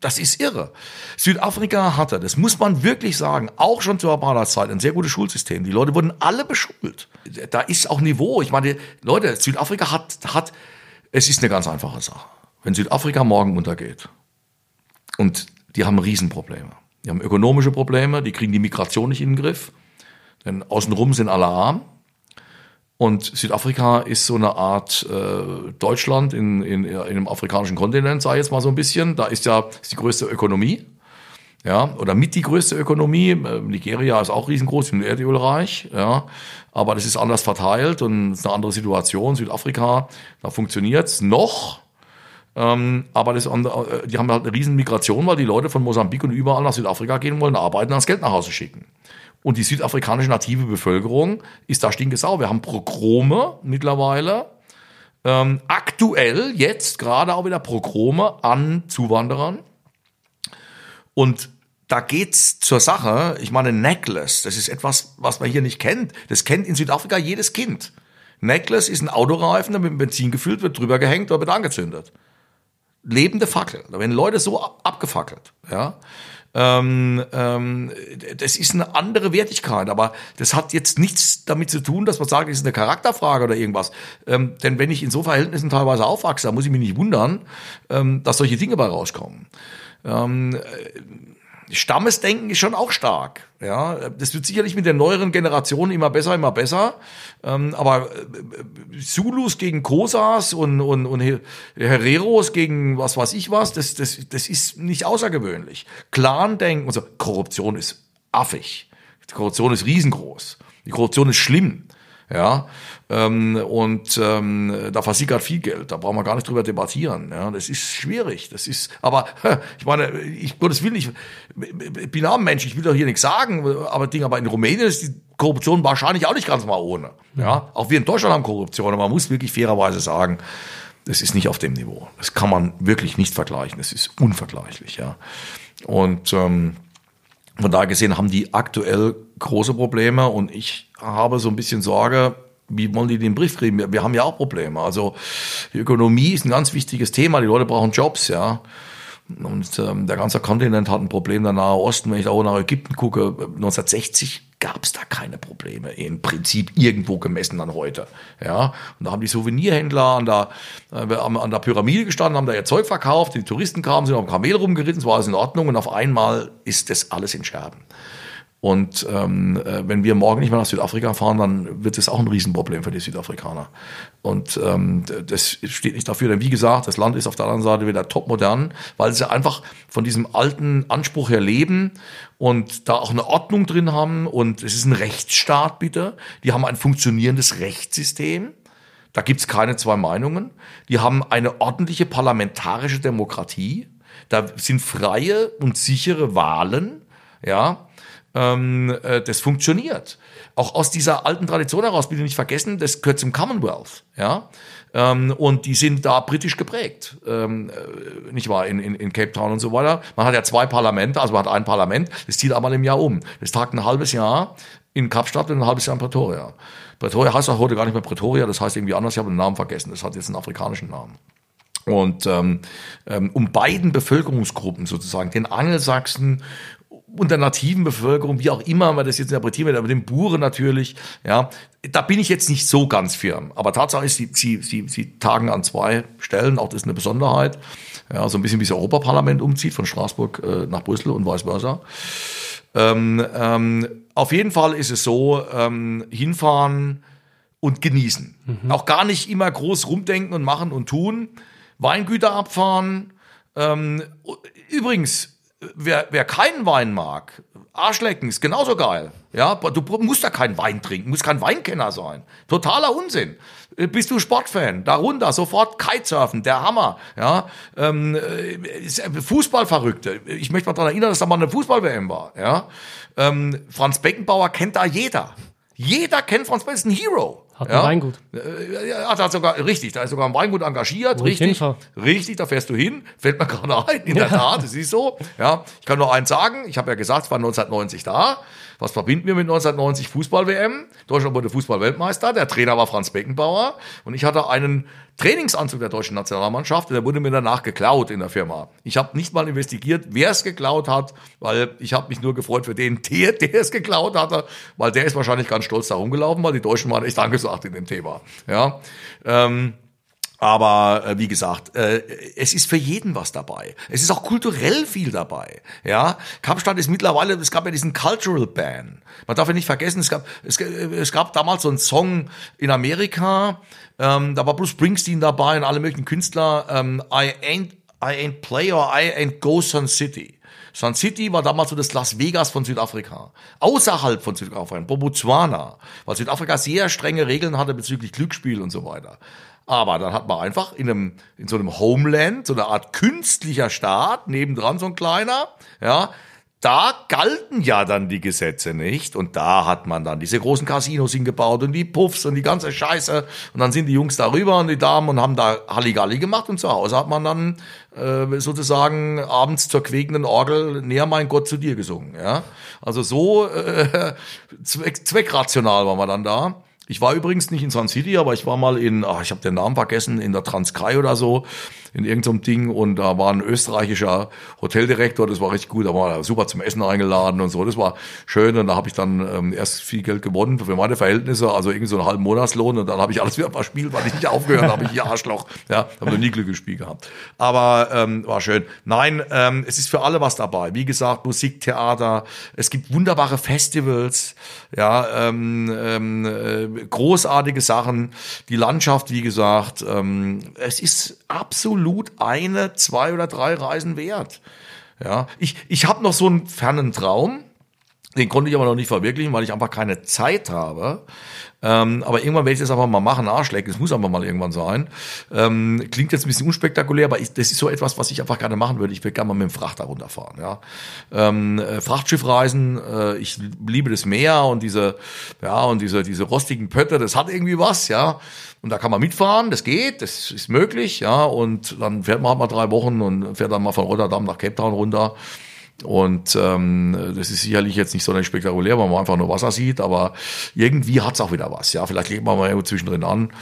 S2: Das ist irre. Südafrika hatte, das muss man wirklich sagen, auch schon zur Apartheidzeit ein sehr gutes Schulsystem. Die Leute wurden alle beschult. Da ist auch Niveau. Ich meine, Leute, Südafrika hat, hat, es ist eine ganz einfache Sache. Wenn Südafrika morgen untergeht und die haben Riesenprobleme. Die haben ökonomische Probleme, die kriegen die Migration nicht in den Griff, denn außenrum sind alle arm. Und Südafrika ist so eine Art äh, Deutschland in, in, in einem afrikanischen Kontinent, sage ich jetzt mal so ein bisschen. Da ist ja ist die größte Ökonomie, ja, oder mit die größte Ökonomie. Äh, Nigeria ist auch riesengroß, ein Erdölreich, ja, aber das ist anders verteilt und es ist eine andere Situation. Südafrika, da funktioniert's noch, ähm, aber das, äh, die haben halt eine riesen Migration, weil die Leute von Mosambik und überall nach Südafrika gehen wollen, arbeiten, das Geld nach Hause schicken. Und die südafrikanische native Bevölkerung ist da stinkesau. Wir haben Progrome mittlerweile. Ähm, aktuell jetzt gerade auch wieder Progrome an Zuwanderern. Und da geht's zur Sache. Ich meine, Necklace, das ist etwas, was man hier nicht kennt. Das kennt in Südafrika jedes Kind. Necklace ist ein Autoreifen, der mit Benzin gefüllt wird, drüber gehängt oder wird angezündet. Lebende Fackel. Da werden Leute so ab- abgefackelt. Ja. Ähm, ähm, das ist eine andere Wertigkeit, aber das hat jetzt nichts damit zu tun, dass man sagt, es ist eine Charakterfrage oder irgendwas. Ähm, denn wenn ich in so Verhältnissen teilweise aufwachse, dann muss ich mich nicht wundern, ähm, dass solche Dinge bei rauskommen. Ähm, Stammesdenken ist schon auch stark. Ja, das wird sicherlich mit der neueren Generation immer besser, immer besser. Ähm, aber äh, Zulus gegen Kosas und, und, und Her- Hereros gegen was weiß ich was, das, das, das ist nicht außergewöhnlich. Clan-Denken und so. Korruption ist affig. Die Korruption ist riesengroß. Die Korruption ist schlimm. Ja, ähm, und ähm, da versickert viel Geld, da brauchen wir gar nicht drüber debattieren. Ja, das ist schwierig. Das ist, aber ich meine, ich Gottes Willen, ich, bin auch ein Mensch, ich will doch hier nichts sagen, aber Ding, aber in Rumänien ist die Korruption wahrscheinlich auch nicht ganz mal ohne. Ja, auch wir in Deutschland haben Korruption, aber man muss wirklich fairerweise sagen, das ist nicht auf dem Niveau. Das kann man wirklich nicht vergleichen. Das ist unvergleichlich, ja. Und ähm, Von daher gesehen haben die aktuell große Probleme und ich habe so ein bisschen Sorge, wie wollen die den Brief kriegen? Wir, haben ja auch Probleme. Also die Ökonomie ist ein ganz wichtiges Thema. Die Leute brauchen Jobs, ja. Und ähm, der ganze Kontinent hat ein Problem, der Nahe Osten. Wenn ich da auch nach Ägypten gucke, 1960 gab es da keine Probleme, im Prinzip irgendwo gemessen an heute. Ja, und da haben die Souvenirhändler an der, äh, an der Pyramide gestanden, haben da ihr Zeug verkauft, die Touristen kamen, sind auf dem Kamel rumgeritten, es war alles in Ordnung und auf einmal ist das alles in Scherben. Und ähm, äh, wenn wir morgen nicht mehr nach Südafrika fahren, dann wird es auch ein Riesenproblem für die Südafrikaner. Und ähm, das steht nicht dafür, denn wie gesagt, das Land ist auf der anderen Seite wieder topmodern, weil sie einfach von diesem alten Anspruch her leben und da auch eine Ordnung drin haben. Und es ist ein Rechtsstaat, bitte. Die haben ein funktionierendes Rechtssystem. Da gibt's keine zwei Meinungen. Die haben eine ordentliche parlamentarische Demokratie. Da sind freie und sichere Wahlen. Ja, ähm, äh, das funktioniert. Auch aus dieser alten Tradition heraus, bitte nicht vergessen, das gehört zum Commonwealth, ja. Ähm, und die sind da britisch geprägt, ähm, äh, nicht wahr, in, in, in Cape Town und so weiter. Man hat ja zwei Parlamente, also man hat ein Parlament, das zieht einmal im Jahr um. Das tagt ein halbes Jahr in Kapstadt und ein halbes Jahr in Pretoria. Pretoria heißt auch heute gar nicht mehr Pretoria, das heißt irgendwie anders, ich habe den Namen vergessen, das hat jetzt einen afrikanischen Namen. Und ähm, ähm um beiden Bevölkerungsgruppen sozusagen, den Angelsachsen und der nativen Bevölkerung, wie auch immer man das jetzt interpretieren will, aber den Buren natürlich, ja, da bin ich jetzt nicht so ganz firm. Aber Tatsache ist, sie, sie, sie, sie tagen an zwei Stellen, auch das ist eine Besonderheit, ja, so ein bisschen wie das Europaparlament umzieht, von Straßburg äh, nach Brüssel und vice versa. Ähm, ähm, auf jeden Fall ist es so, ähm, hinfahren und genießen. Mhm. Auch gar nicht immer groß rumdenken und machen und tun. Weingüter abfahren. Ähm, übrigens, wer, wer keinen Wein mag, Arschlecken ist genauso geil. Ja, du musst da keinen Wein trinken, musst kein Weinkenner sein. Totaler Unsinn. Äh, bist du Sportfan? Darunter sofort Kitesurfen, der Hammer. Ja, ähm, äh, Fußballverrückte. Ich möchte mal daran erinnern, dass da mal eine Fußball-WM war. Ja, ähm, Franz Beckenbauer kennt da jeder. Jeder kennt Franz Beckenbauer, ist ein Hero.
S1: Hat ein ja. Weingut.
S2: Äh, hat, hat sogar, richtig, da ist sogar ein Weingut engagiert. Wo richtig, richtig, da fährst du hin. Fällt mir gerade ein, in der Tat, das ist so. Ja, ich kann nur eins sagen, ich habe ja gesagt, es war 1990 da. Was verbinden wir mit 1990 Fußball-WM? Deutschland wurde Fußball-Weltmeister. Der Trainer war Franz Beckenbauer. Und ich hatte einen Trainingsanzug der deutschen Nationalmannschaft und der wurde mir danach geklaut in der Firma. Ich habe nicht mal investigiert, wer es geklaut hat, weil ich habe mich nur gefreut für den, der, der es geklaut hatte, weil der ist wahrscheinlich ganz stolz da rumgelaufen, weil die Deutschen waren echt angesagt in dem Thema. Ja. Ähm, aber äh, wie gesagt, äh, es ist für jeden was dabei. Es ist auch kulturell viel dabei. Ja, Kapstadt ist mittlerweile, es gab ja diesen Cultural Ban. Man darf ja nicht vergessen, es gab, es, es gab damals so einen Song in Amerika, ähm, da war Bruce Springsteen dabei und alle möglichen Künstler. Ähm, I ain't, I ain't play or I ain't go Sun City. Sun City war damals so das Las Vegas von Südafrika. Außerhalb von Südafrika, Botswana, weil Südafrika sehr strenge Regeln hatte bezüglich Glücksspiel und so weiter. Aber dann hat man einfach in einem, in so einem Homeland, so eine Art künstlicher Staat, nebendran so ein kleiner, ja, da galten ja dann die Gesetze nicht und da hat man dann diese großen Casinos hingebaut und die Puffs und die ganze Scheiße und dann sind die Jungs darüber und die Damen und haben da Halligalli gemacht und zu Hause hat man dann äh, sozusagen abends zur quäkenden Orgel näher mein Gott zu dir gesungen, ja. Also so äh, zweck, zweckrational war man dann da. Ich war übrigens nicht in Sun City, aber ich war mal in, ach, ich habe den Namen vergessen, in der Transkai oder so, in irgendeinem Ding und da war ein österreichischer Hoteldirektor, das war richtig gut, da war er super zum Essen eingeladen und so, das war schön und da habe ich dann ähm, erst viel Geld gewonnen für meine Verhältnisse, also irgendwie so einen halben Monatslohn und dann habe ich alles wieder verspielt, weil ich nicht aufgehört habe, ich Arschloch, ja, habe noch nie Glück gespielt gehabt. Aber ähm, war schön. Nein, ähm, es ist für alle was dabei. Wie gesagt, Musik, Theater, es gibt wunderbare Festivals, ja, ähm, ähm, äh, großartige Sachen. Die Landschaft, wie gesagt, ähm, es ist absolut eine, zwei oder drei Reisen wert. Ja, ich, ich habe noch so einen fernen Traum. Den konnte ich aber noch nicht verwirklichen, weil ich einfach keine Zeit habe. Ähm, aber irgendwann werde ich das einfach mal machen, Arschlecken. Es muss einfach mal irgendwann sein. Ähm, klingt jetzt ein bisschen unspektakulär, aber ich, das ist so etwas, was ich einfach gerne machen würde. Ich würde gerne mal mit dem Frachter runterfahren. Ja? Ähm, äh, Frachtschiffreisen, äh, ich liebe das Meer und diese, ja, und diese, diese rostigen Pötte, das hat irgendwie was, ja. Und da kann man mitfahren, das geht, das ist möglich, ja. Und dann fährt man halt mal drei Wochen und fährt dann mal von Rotterdam nach Cape Town runter. Und ähm, das ist sicherlich jetzt nicht so spektakulär, weil man einfach nur Wasser sieht, aber irgendwie hat's auch wieder was. Ja, vielleicht legt man mal zwischendrin an.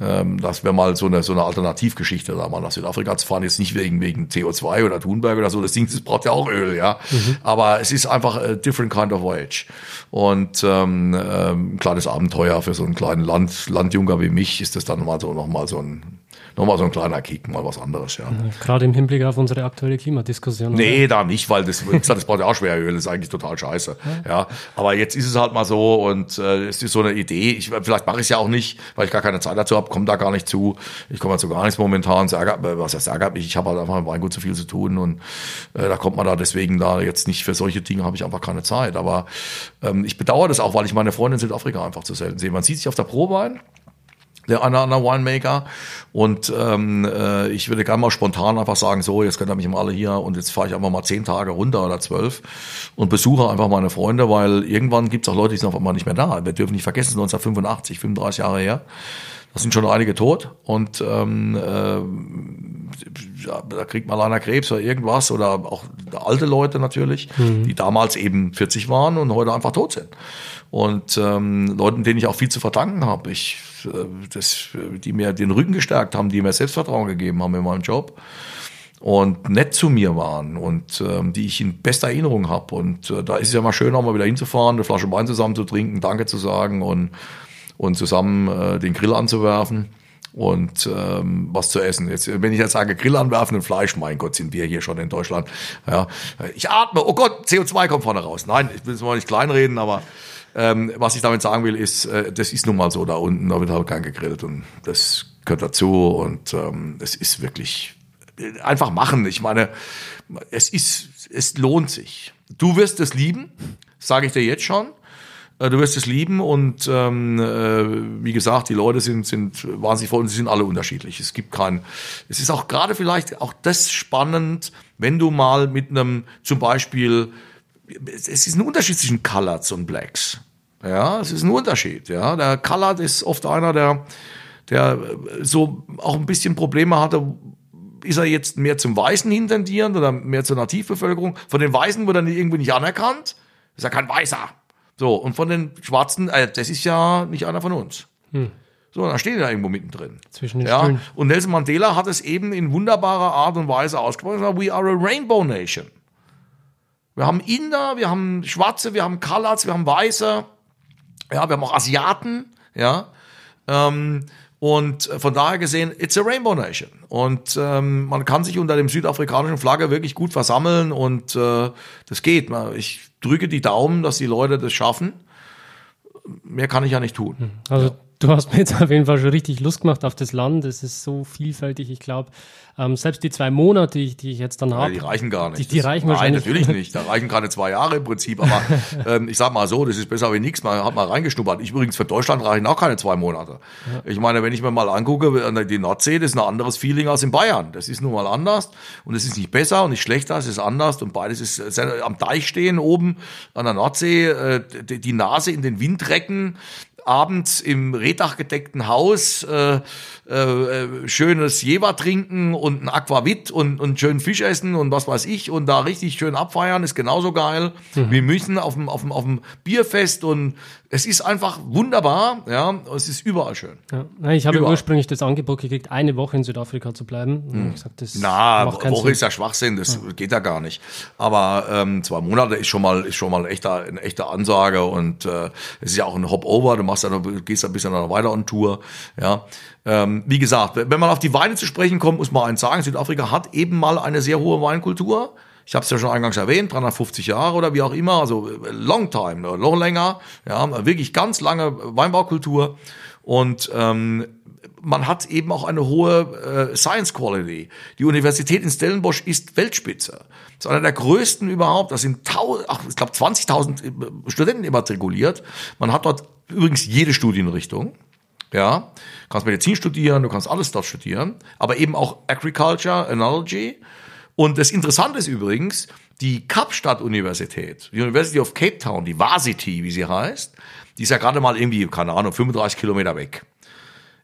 S2: Ähm, das wäre mal so eine, so eine Alternativgeschichte, da mal nach Südafrika zu fahren. Jetzt nicht wegen, wegen CO2 oder Thunberg oder so. Das Ding, das braucht ja auch Öl, ja. Mhm. Aber es ist einfach a different kind of voyage. Und ähm, ähm, ein kleines Abenteuer für so einen kleinen Land, Landjunker wie mich ist das dann mal so nochmal so ein nochmal so ein kleiner Kick, mal was anderes, ja.
S1: Gerade im Hinblick auf unsere aktuelle Klimadiskussion.
S2: Nee, oder? da nicht, weil das, das braucht ja auch Schweröl, das ist eigentlich total scheiße. Ja. ja. Aber jetzt ist es halt mal so und äh, es ist so eine Idee. Ich, vielleicht mache ich es ja auch nicht, weil ich gar keine Zeit dazu habe, komme da gar nicht zu. Ich komme zu gar nichts momentan. Ärgert, was heißt ärgert mich? Ich habe halt einfach mit Weingut zu viel zu tun und äh, da kommt man da deswegen da jetzt nicht für solche Dinge habe ich einfach keine Zeit. Aber ähm, ich bedauere das auch, weil ich meine Freunde in Südafrika einfach zu selten sehe. Man sieht sich auf der Probe ein der eine andere Winemaker. Und ähm, äh, ich würde gerne mal spontan einfach sagen, so, jetzt könnt ihr mich mal alle hier und jetzt fahre ich einfach mal zehn Tage runter oder zwölf und besuche einfach meine Freunde, weil irgendwann gibt es auch Leute, die sind auf einmal nicht mehr da. Wir dürfen nicht vergessen, 1985, 35 Jahre her. Da sind schon einige tot und ähm, äh, da kriegt mal einer Krebs oder irgendwas oder auch alte Leute natürlich, mhm. die damals eben 40 waren und heute einfach tot sind. Und ähm, Leuten, denen ich auch viel zu verdanken habe. Ich das, die mir den Rücken gestärkt haben, die mir Selbstvertrauen gegeben haben in meinem Job und nett zu mir waren und ähm, die ich in bester Erinnerung habe. Und äh, da ist es ja mal schön, auch mal wieder hinzufahren, eine Flasche Wein zusammen zu trinken, Danke zu sagen und, und zusammen äh, den Grill anzuwerfen und ähm, was zu essen. Jetzt, wenn ich jetzt sage Grill anwerfen und Fleisch, mein Gott, sind wir hier schon in Deutschland. Ja, ich atme, oh Gott, CO2 kommt vorne raus. Nein, ich will es mal nicht kleinreden, aber ähm, was ich damit sagen will, ist, äh, das ist nun mal so da unten, da wird halt kein gegrillt und das gehört dazu und ähm, es ist wirklich äh, einfach machen. Ich meine, es ist, es lohnt sich. Du wirst es lieben, sage ich dir jetzt schon. Äh, du wirst es lieben und ähm, äh, wie gesagt, die Leute sind, sind wahnsinnig voll und sie sind alle unterschiedlich. Es gibt keinen. Es ist auch gerade vielleicht auch das spannend, wenn du mal mit einem zum Beispiel es ist ein Unterschied zwischen Coloreds und Blacks. Ja, es ist ein Unterschied. Ja, der Colored ist oft einer, der, der so auch ein bisschen Probleme hatte. Ist er jetzt mehr zum Weißen hintendierend oder mehr zur Nativbevölkerung? Von den Weißen wird er irgendwie nicht anerkannt. Ist ja kein Weißer. So, und von den Schwarzen, äh, das ist ja nicht einer von uns. Hm. So, da stehen die da irgendwo mittendrin.
S1: Zwischen den
S2: ja?
S1: Stühlen.
S2: Und Nelson Mandela hat es eben in wunderbarer Art und Weise ausgesprochen. We are a Rainbow Nation. Wir haben Inder, wir haben Schwarze, wir haben Coloreds, wir haben Weiße, ja, wir haben auch Asiaten, ja. Ähm, und von daher gesehen, it's a Rainbow Nation. Und ähm, man kann sich unter dem südafrikanischen Flagge wirklich gut versammeln und äh, das geht. Ich drücke die Daumen, dass die Leute das schaffen. Mehr kann ich ja nicht tun.
S1: Also du hast mir jetzt auf jeden Fall schon richtig Lust gemacht auf das Land. Es ist so vielfältig. Ich glaube, ähm, selbst die zwei Monate, die ich, die ich jetzt dann habe.
S2: Ja, die reichen gar nicht.
S1: Die, die reichen
S2: das,
S1: wahrscheinlich.
S2: Nein, natürlich nicht. Da reichen keine zwei Jahre im Prinzip. Aber ähm, ich sag mal so, das ist besser wie nichts. Man hat mal reingeschnuppert. Ich übrigens für Deutschland reichen auch keine zwei Monate. Ja. Ich meine, wenn ich mir mal angucke, die Nordsee, das ist ein anderes Feeling als in Bayern. Das ist nun mal anders. Und es ist nicht besser und nicht schlechter, es ist anders. Und beides ist am Deich stehen oben an der Nordsee, äh, die Nase in den Wind recken abends im reddachgedeckten Haus äh, äh, schönes Jever trinken und ein Aquavit und, und schön Fisch essen und was weiß ich und da richtig schön abfeiern ist genauso geil mhm. wie München auf dem, auf dem, auf dem Bierfest und es ist einfach wunderbar, ja, es ist überall schön.
S1: Ja. Ich habe überall. ursprünglich das Angebot gekriegt, eine Woche in Südafrika zu bleiben.
S2: Hm. Ich gesagt, das Na, Woche Sinn. ist ja Schwachsinn, das ja. geht ja gar nicht. Aber ähm, zwei Monate ist schon mal ist schon mal ein echter, eine echte Ansage und äh, es ist ja auch ein Hop-Over. Du machst ja, du gehst ein bisschen weiter on Tour, ja. Ähm, wie gesagt, wenn man auf die Weine zu sprechen kommt, muss man eins sagen: Südafrika hat eben mal eine sehr hohe Weinkultur. Ich habe es ja schon eingangs erwähnt, 350 Jahre oder wie auch immer, also äh, long time, noch länger, ja, wirklich ganz lange Weinbaukultur und ähm, man hat eben auch eine hohe äh, Science Quality. Die Universität in Stellenbosch ist Weltspitze. Das ist einer der größten überhaupt. Da sind, ach, ich glaube, 20.000 äh, Studenten immatrikuliert. Man hat dort übrigens jede Studienrichtung. Ja, kannst Medizin studieren, du kannst alles dort studieren, aber eben auch Agriculture, Analogy und das Interessante ist übrigens, die Kapstadt-Universität, die University of Cape Town, die Varsity, wie sie heißt, die ist ja gerade mal irgendwie, keine Ahnung, 35 Kilometer weg.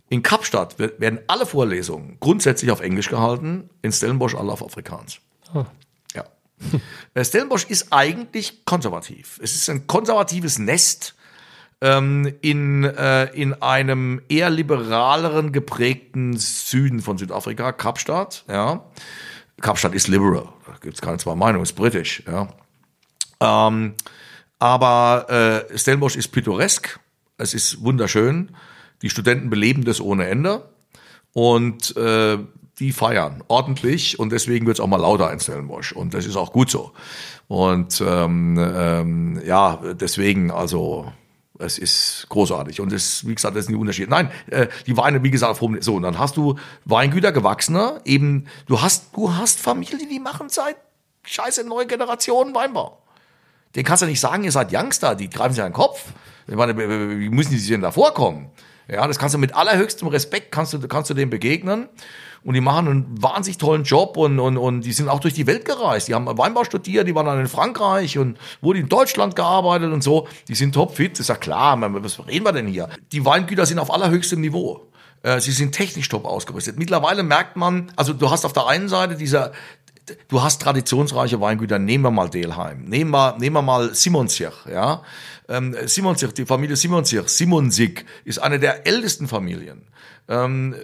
S2: In Kapstadt werden alle Vorlesungen grundsätzlich auf Englisch gehalten, in Stellenbosch alle auf Afrikaans. Oh. Ja. Äh, Stellenbosch ist eigentlich konservativ. Es ist ein konservatives Nest ähm, in, äh, in einem eher liberaleren geprägten Süden von Südafrika, Kapstadt. Ja. Kapstadt ist liberal, da gibt es keine zwei Meinungen, ist britisch. Ja. Ähm, aber äh, Stellenbosch ist pittoresk, es ist wunderschön. Die Studenten beleben das ohne Ende und äh, die feiern ordentlich und deswegen wird es auch mal lauter in Stellenbosch und das ist auch gut so. Und ähm, ähm, ja, deswegen also es ist großartig. Und es, wie gesagt, das sind die Unterschiede. Nein, äh, die Weine, wie gesagt, so, und dann hast du Weingüter, Gewachsene, eben, du hast, du hast Familien, die machen seit scheiße neue Generationen Weinbau. Den kannst du nicht sagen, ihr seid Youngster, die greifen sich an den Kopf. Ich meine, wie müssen die sich denn da vorkommen? Ja, das kannst du mit allerhöchstem Respekt, kannst du, kannst du dem begegnen. Und die machen einen wahnsinnig tollen Job und, und, und die sind auch durch die Welt gereist. Die haben Weinbau studiert, die waren dann in Frankreich und wurden in Deutschland gearbeitet und so. Die sind topfit. Ist ja klar, was reden wir denn hier? Die Weingüter sind auf allerhöchstem Niveau. Äh, sie sind technisch top ausgerüstet. Mittlerweile merkt man, also du hast auf der einen Seite dieser, du hast traditionsreiche Weingüter. Nehmen wir mal Delheim. Nehmen wir, nehmen wir mal Simonzirch, ja. Ähm, die Familie Simonzirch, Simonsig ist eine der ältesten Familien. Ähm,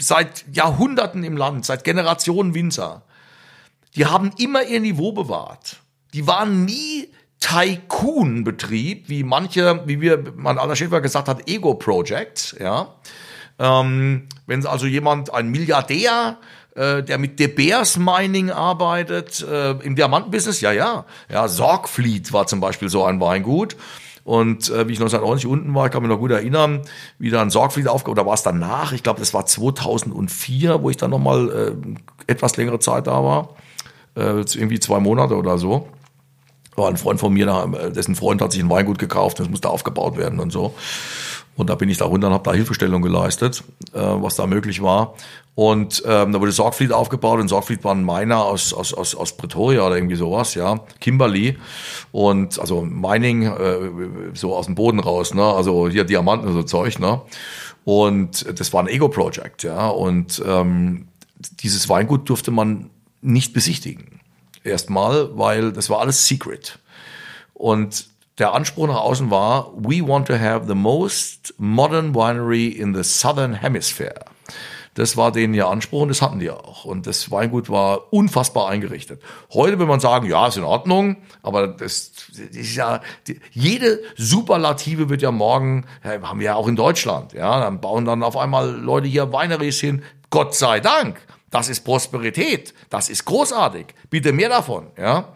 S2: seit Jahrhunderten im Land, seit Generationen Winzer. Die haben immer ihr Niveau bewahrt. Die waren nie Tycoon-Betrieb, wie manche, wie wir, mein alter Schäfer gesagt hat, Ego-Projects, ja. Ähm, wenn also jemand, ein Milliardär, äh, der mit De Beers Mining arbeitet, äh, im Diamantenbusiness, ja, ja. Ja, Sorgfleet war zum Beispiel so ein Weingut. Und äh, wie ich 1990 unten war, kann mich noch gut erinnern, wie dann Sorgfried aufgebaut, oder war es danach, ich glaube, das war 2004, wo ich dann nochmal äh, etwas längere Zeit da war, äh, irgendwie zwei Monate oder so. War ein Freund von mir, dessen Freund hat sich ein Weingut gekauft, das musste aufgebaut werden und so. Und da bin ich da runter und habe da Hilfestellung geleistet, äh, was da möglich war. Und ähm, da wurde Sorgfleet aufgebaut und Sorgfleet war ein Miner aus, aus, aus, aus Pretoria oder irgendwie sowas, ja, Kimberley. Und also Mining, äh, so aus dem Boden raus, ne? Also hier Diamanten und so Zeug, ne? Und das war ein Ego-Project, ja. Und ähm, dieses Weingut durfte man nicht besichtigen. Erstmal, weil das war alles secret. Und der Anspruch nach außen war, we want to have the most modern winery in the southern hemisphere. Das war denen ihr Anspruch und das hatten die auch. Und das Weingut war unfassbar eingerichtet. Heute will man sagen, ja, ist in Ordnung, aber das, ist ja, die, jede Superlative wird ja morgen, ja, haben wir ja auch in Deutschland, ja, dann bauen dann auf einmal Leute hier Weineries hin. Gott sei Dank. Das ist Prosperität. Das ist großartig. Bitte mehr davon, ja.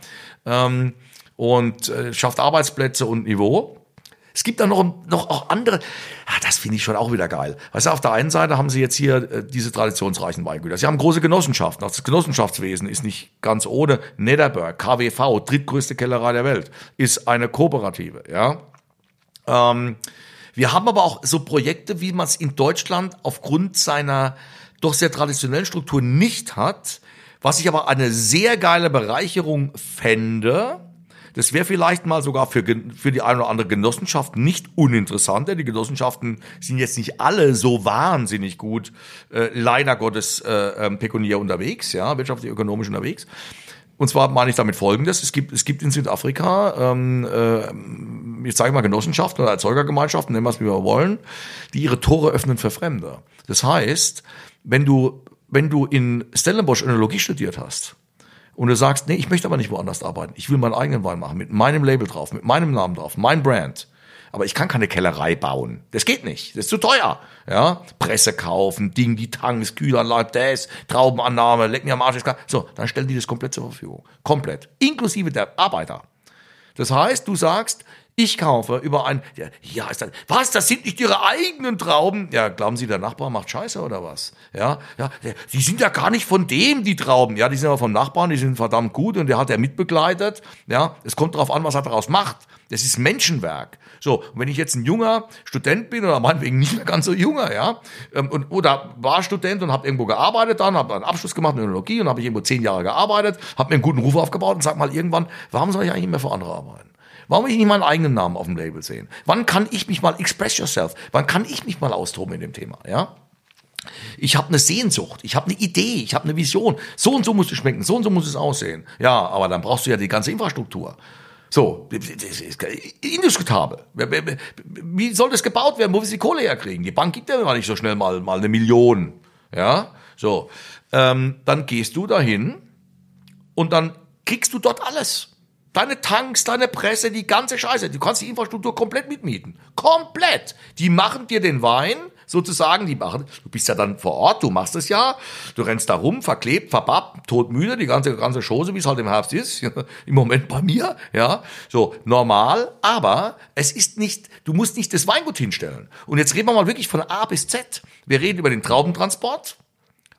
S2: Ähm, und äh, schafft Arbeitsplätze und Niveau. Es gibt dann noch, noch auch andere, ah, das finde ich schon auch wieder geil. Weißt du, auf der einen Seite haben sie jetzt hier äh, diese traditionsreichen Weingüter. Sie haben große Genossenschaften. Das Genossenschaftswesen ist nicht ganz ohne. Nederberg, KWV, drittgrößte Kellerei der Welt, ist eine Kooperative, ja. Ähm, wir haben aber auch so Projekte, wie man es in Deutschland aufgrund seiner doch sehr traditionellen Struktur nicht hat, was ich aber eine sehr geile Bereicherung fände, das wäre vielleicht mal sogar für, für die eine oder andere Genossenschaft nicht uninteressant. Die Genossenschaften sind jetzt nicht alle so wahnsinnig gut, äh, leider Gottes, äh, äh, pekuniär unterwegs, ja, wirtschaftlich, ökonomisch unterwegs. Und zwar meine ich damit Folgendes. Es gibt, es gibt in Südafrika, ähm, äh, ich sage mal Genossenschaften oder Erzeugergemeinschaften, nennen wir es wie wir wollen, die ihre Tore öffnen für Fremde. Das heißt, wenn du, wenn du in Stellenbosch Önologie studiert hast, und du sagst, nee, ich möchte aber nicht woanders arbeiten. Ich will meinen eigenen Wein machen, mit meinem Label drauf, mit meinem Namen drauf, mein Brand. Aber ich kann keine Kellerei bauen. Das geht nicht. Das ist zu teuer. Ja, Presse kaufen, Ding, die Tanks, Kühlanlage, das, Traubenannahme, leck mir am Arsch. So, dann stellen die das komplett zur Verfügung. Komplett. Inklusive der Arbeiter. Das heißt, du sagst, ich kaufe über ein, ja, ja, ist das, was, das sind nicht ihre eigenen Trauben? Ja, glauben Sie, der Nachbar macht Scheiße oder was? Ja, ja, die sind ja gar nicht von dem, die Trauben. Ja, die sind aber vom Nachbarn, die sind verdammt gut und der hat er mitbegleitet. Ja, es kommt darauf an, was er daraus macht. Das ist Menschenwerk. So, und wenn ich jetzt ein junger Student bin oder meinetwegen nicht mehr ganz so junger, ja, ähm, und, oder war Student und habe irgendwo gearbeitet dann, habe einen Abschluss gemacht in Önologie und habe ich irgendwo zehn Jahre gearbeitet, habe mir einen guten Ruf aufgebaut und sag mal irgendwann, warum soll ich eigentlich nicht mehr für andere arbeiten? Warum will ich nicht meinen eigenen Namen auf dem Label sehen? Wann kann ich mich mal express yourself? Wann kann ich mich mal austoben in dem Thema? Ja? Ich habe eine Sehnsucht, ich habe eine Idee, ich habe eine Vision. So und so muss es schmecken, so und so muss es aussehen. Ja, aber dann brauchst du ja die ganze Infrastruktur. So, indiskutabel. Wie soll das gebaut werden? Wo wir die Kohle herkriegen? Die Bank gibt ja nicht so schnell mal, mal eine Million. Ja, so. Ähm, dann gehst du dahin und dann kriegst du dort alles. Deine Tanks, deine Presse, die ganze Scheiße. Du kannst die Infrastruktur komplett mitmieten. Komplett. Die machen dir den Wein, sozusagen, die machen, du bist ja dann vor Ort, du machst es ja, du rennst da rum, verklebt, verbappt, todmüde, die ganze, ganze Chose, wie es halt im Herbst ist, im Moment bei mir, ja, so, normal, aber es ist nicht, du musst nicht das Weingut hinstellen. Und jetzt reden wir mal wirklich von A bis Z. Wir reden über den Traubentransport,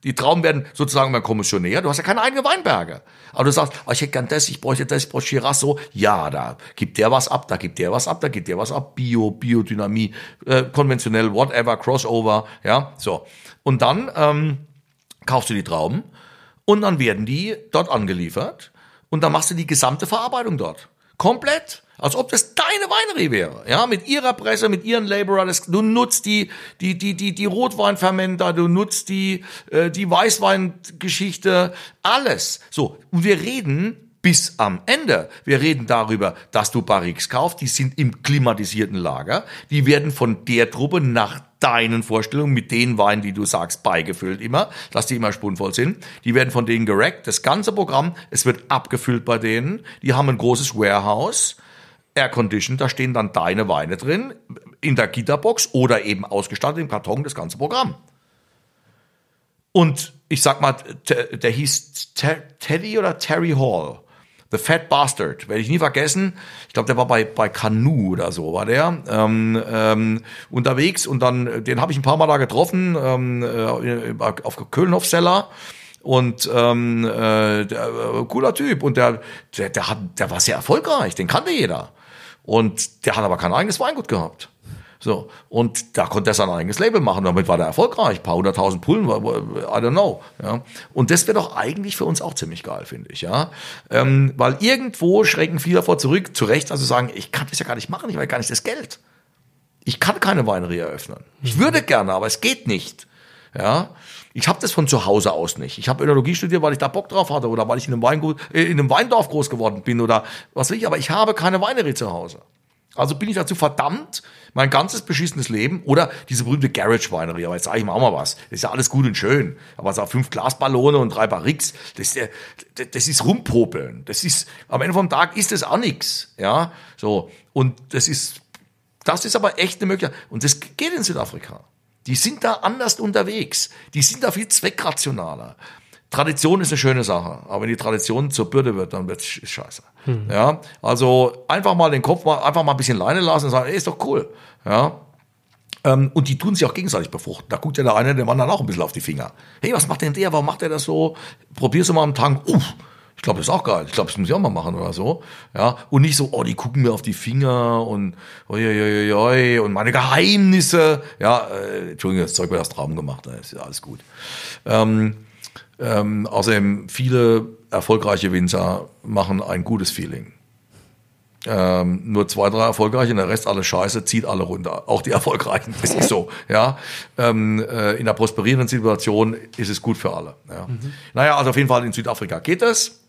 S2: die Trauben werden sozusagen beim Kommissionär. Du hast ja keine eigenen Weinberge. Aber du sagst, oh, ich hätte gern das, ich bräuchte das, ich brauche Shiraz so. Ja, da gibt der was ab, da gibt der was ab, da gibt der was ab. Bio, Biodynamie, äh, konventionell, whatever, Crossover, ja, so. Und dann ähm, kaufst du die Trauben und dann werden die dort angeliefert und dann machst du die gesamte Verarbeitung dort. Komplett. Als ob das deine Weinerie wäre, ja, mit ihrer Presse, mit ihren Laborer, du nutzt die, die, die, die, die Rotweinfermenter, du nutzt die, äh, die Weißweingeschichte, alles. So. Und wir reden bis am Ende. Wir reden darüber, dass du Barriques kaufst, die sind im klimatisierten Lager, die werden von der Truppe nach deinen Vorstellungen mit den Weinen, die du sagst, beigefüllt immer, dass die immer spunvoll sind. Die werden von denen gerackt, das ganze Programm, es wird abgefüllt bei denen, die haben ein großes Warehouse, Air-Conditioned, da stehen dann deine Weine drin, in der Gitterbox oder eben ausgestattet im Karton, das ganze Programm. Und ich sag mal, der hieß Teddy oder Terry Hall. The Fat Bastard, werde ich nie vergessen. Ich glaube, der war bei, bei Canoe oder so, war der ähm, ähm, unterwegs und dann, den habe ich ein paar Mal da getroffen, ähm, äh, auf Kölnhof-Seller und ähm, äh, der, äh, cooler Typ und der, der, der, hat, der war sehr erfolgreich, den kannte jeder. Und der hat aber kein eigenes Weingut gehabt. So. Und da konnte er sein eigenes Label machen. Damit war der erfolgreich. Ein paar hunderttausend Pullen, I don't know. Ja. Und das wäre doch eigentlich für uns auch ziemlich geil, finde ich. Ja. Ähm, weil irgendwo schrecken viele davor zurück, zu Recht, also sagen, ich kann das ja gar nicht machen, ich habe gar nicht das Geld. Ich kann keine Weinerie eröffnen. Ich würde gerne, aber es geht nicht. Ja. Ich habe das von zu Hause aus nicht. Ich habe Önologie studiert, weil ich da Bock drauf hatte oder weil ich in einem Weingut, äh, in einem Weindorf groß geworden bin oder was will ich, aber ich habe keine Weinerie zu Hause. Also bin ich dazu verdammt, mein ganzes beschissenes Leben oder diese berühmte Garage-Weinerie, aber jetzt sage ich mal auch mal was. Das ist ja alles gut und schön. Aber so fünf Glasballone und drei Barrix, das, das ist rumpopeln. Das ist, am Ende vom Tag ist das auch nix. Ja, so. Und das ist, das ist aber echt eine Möglichkeit. Und das geht in Südafrika. Die sind da anders unterwegs. Die sind da viel zweckrationaler. Tradition ist eine schöne Sache, aber wenn die Tradition zur Bürde wird, dann wird es scheiße. Hm. Ja, also einfach mal den Kopf mal, einfach mal ein bisschen Leine lassen und sagen, ey, ist doch cool. Ja, ähm, und die tun sich auch gegenseitig befruchten. Da guckt ja der eine dem anderen auch ein bisschen auf die Finger. Hey, was macht denn der? Warum macht der das so? Probierst du mal am Tank. Uff, ich glaube, das ist auch geil. Ich glaube, das muss ich auch mal machen oder so. Ja, und nicht so, oh, die gucken mir auf die Finger und oi, oi, oi, und meine Geheimnisse. Ja, äh, Entschuldigung, das Zeug wird aus Traum gemacht. Das ist ja alles gut. Ähm, ähm, außerdem, viele erfolgreiche Winzer machen ein gutes Feeling. Ähm, nur zwei, drei erfolgreiche, und der Rest alles scheiße, zieht alle runter. Auch die erfolgreichen. Das ist so. Ja. Ähm, äh, in der prosperierenden Situation ist es gut für alle. Ja. Mhm. Naja, also auf jeden Fall in Südafrika geht es.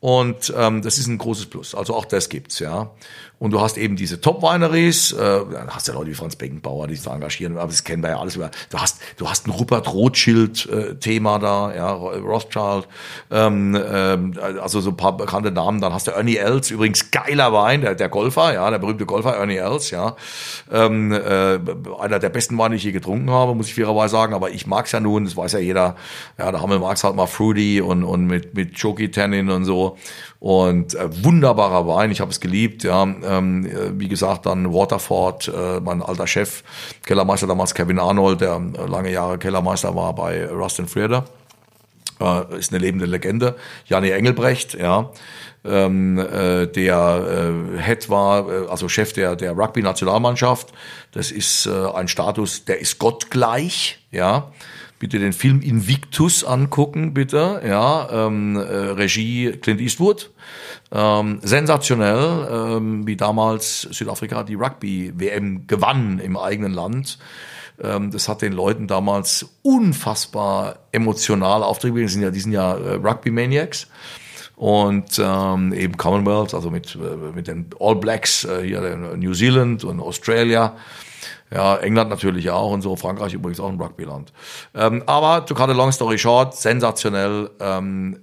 S2: Und ähm, das ist ein großes Plus. Also auch das gibt's, ja. Und du hast eben diese Top-Wineries, äh, dann hast ja Leute wie Franz Beckenbauer, die sich da engagieren, aber das kennen wir ja alles über. Du hast, du hast ein Rupert Rothschild-Thema äh, da, ja, Rothschild, ähm, ähm, also so ein paar bekannte Namen. Dann hast du Ernie Els, übrigens geiler Wein, der, der Golfer, ja, der berühmte Golfer Ernie Els, ja. Ähm, äh, einer der besten Weine, die ich je getrunken habe, muss ich fairerweise sagen, aber ich mag's ja nun, das weiß ja jeder. Ja, da haben wir mag's halt mal Fruity und, und mit, mit Choki Tannin und so. Und äh, wunderbarer Wein, ich habe es geliebt. Ja, ähm, äh, wie gesagt, dann Waterford, äh, mein alter Chef, Kellermeister damals Kevin Arnold, der äh, lange Jahre Kellermeister war bei Rustin Frieder. Äh, ist eine lebende Legende. Janni Engelbrecht, ja, ähm, äh, der äh, Head war, äh, also Chef der, der Rugby-Nationalmannschaft. Das ist äh, ein Status, der ist gottgleich, ja bitte den Film Invictus angucken, bitte. Ja, ähm, äh, Regie Clint Eastwood. Ähm, sensationell, ähm, wie damals Südafrika die Rugby-WM gewann im eigenen Land. Ähm, das hat den Leuten damals unfassbar emotional aufgetrieben. Die sind ja, die sind ja äh, Rugby Maniacs und ähm, eben Commonwealth, also mit, äh, mit den All Blacks äh, hier in New Zealand und Australia. Ja, England natürlich auch und so, Frankreich übrigens auch ein Rugbyland. Ähm, aber to cut a long story short, sensationell. Ähm,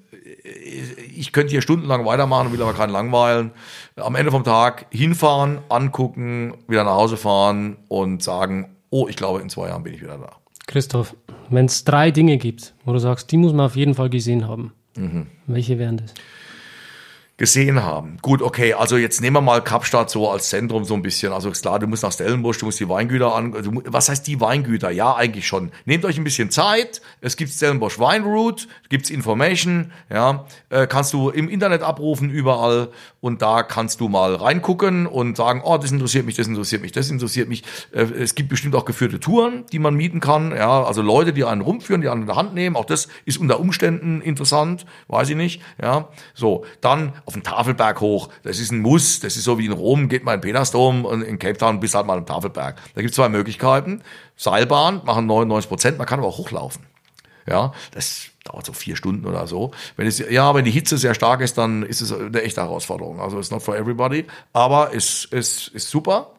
S2: ich könnte hier stundenlang weitermachen, will aber keinen langweilen. Am Ende vom Tag hinfahren, angucken, wieder nach Hause fahren und sagen, oh, ich glaube, in zwei Jahren bin ich wieder da.
S1: Christoph, wenn es drei Dinge gibt, wo du sagst, die muss man auf jeden Fall gesehen haben, mhm. welche wären das?
S2: Gesehen haben. Gut, okay, also jetzt nehmen wir mal Kapstadt so als Zentrum so ein bisschen. Also klar, du musst nach Stellenbosch, du musst die Weingüter an. Also, was heißt die Weingüter? Ja, eigentlich schon. Nehmt euch ein bisschen Zeit. Es gibt Stellenbosch Weinroute, gibt's Information, ja, äh, kannst du im Internet abrufen überall und da kannst du mal reingucken und sagen, oh, das interessiert mich, das interessiert mich, das interessiert mich. Äh, es gibt bestimmt auch geführte Touren, die man mieten kann, ja, also Leute, die einen rumführen, die einen in der Hand nehmen. Auch das ist unter Umständen interessant, weiß ich nicht, ja. So, dann auf den Tafelberg hoch. Das ist ein Muss. Das ist so wie in Rom, geht man in Petersdom und in Cape Town bis halt mal am Tafelberg. Da gibt es zwei Möglichkeiten. Seilbahn machen 99 Prozent, man kann aber auch hochlaufen. Ja, das dauert so vier Stunden oder so. Wenn es, ja, wenn die Hitze sehr stark ist, dann ist es eine echte Herausforderung. Also it's not for everybody, aber es ist, ist super.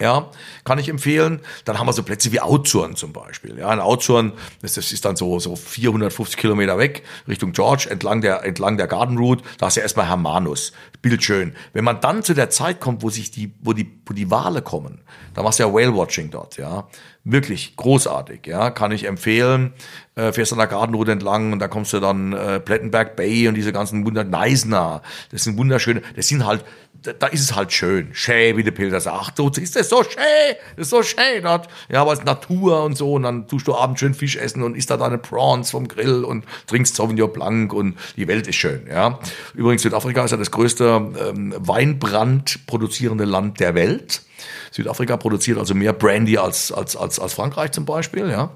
S2: Ja, kann ich empfehlen. Dann haben wir so Plätze wie Outzurn zum Beispiel. Ja, ein Outzurn, das, das ist dann so, so 450 Kilometer weg Richtung George, entlang der, entlang der Garden Route. Da ist ja erstmal Hermanus. Bildschön. Wenn man dann zu der Zeit kommt, wo sich die, wo die, wo die Wale kommen, dann machst du ja Whale Watching dort, ja. Wirklich großartig, ja. Kann ich empfehlen. Äh, fährst an der Garden Route entlang und da kommst du dann äh, Plettenberg Bay und diese ganzen Wunder, Neisner. Das sind wunderschöne, das sind halt da ist es halt schön. Schön, wie der Pilger sagt. So ist das so schön, das ist so schön dort. Ja, aber es ist Natur und so. Und dann tust du abends schön Fisch essen und isst da deine Prawns vom Grill und trinkst Sauvignon Blanc und die Welt ist schön, ja. Übrigens, Südafrika ist ja das größte ähm, Weinbrand produzierende Land der Welt. Südafrika produziert also mehr Brandy als, als, als, als Frankreich zum Beispiel, ja.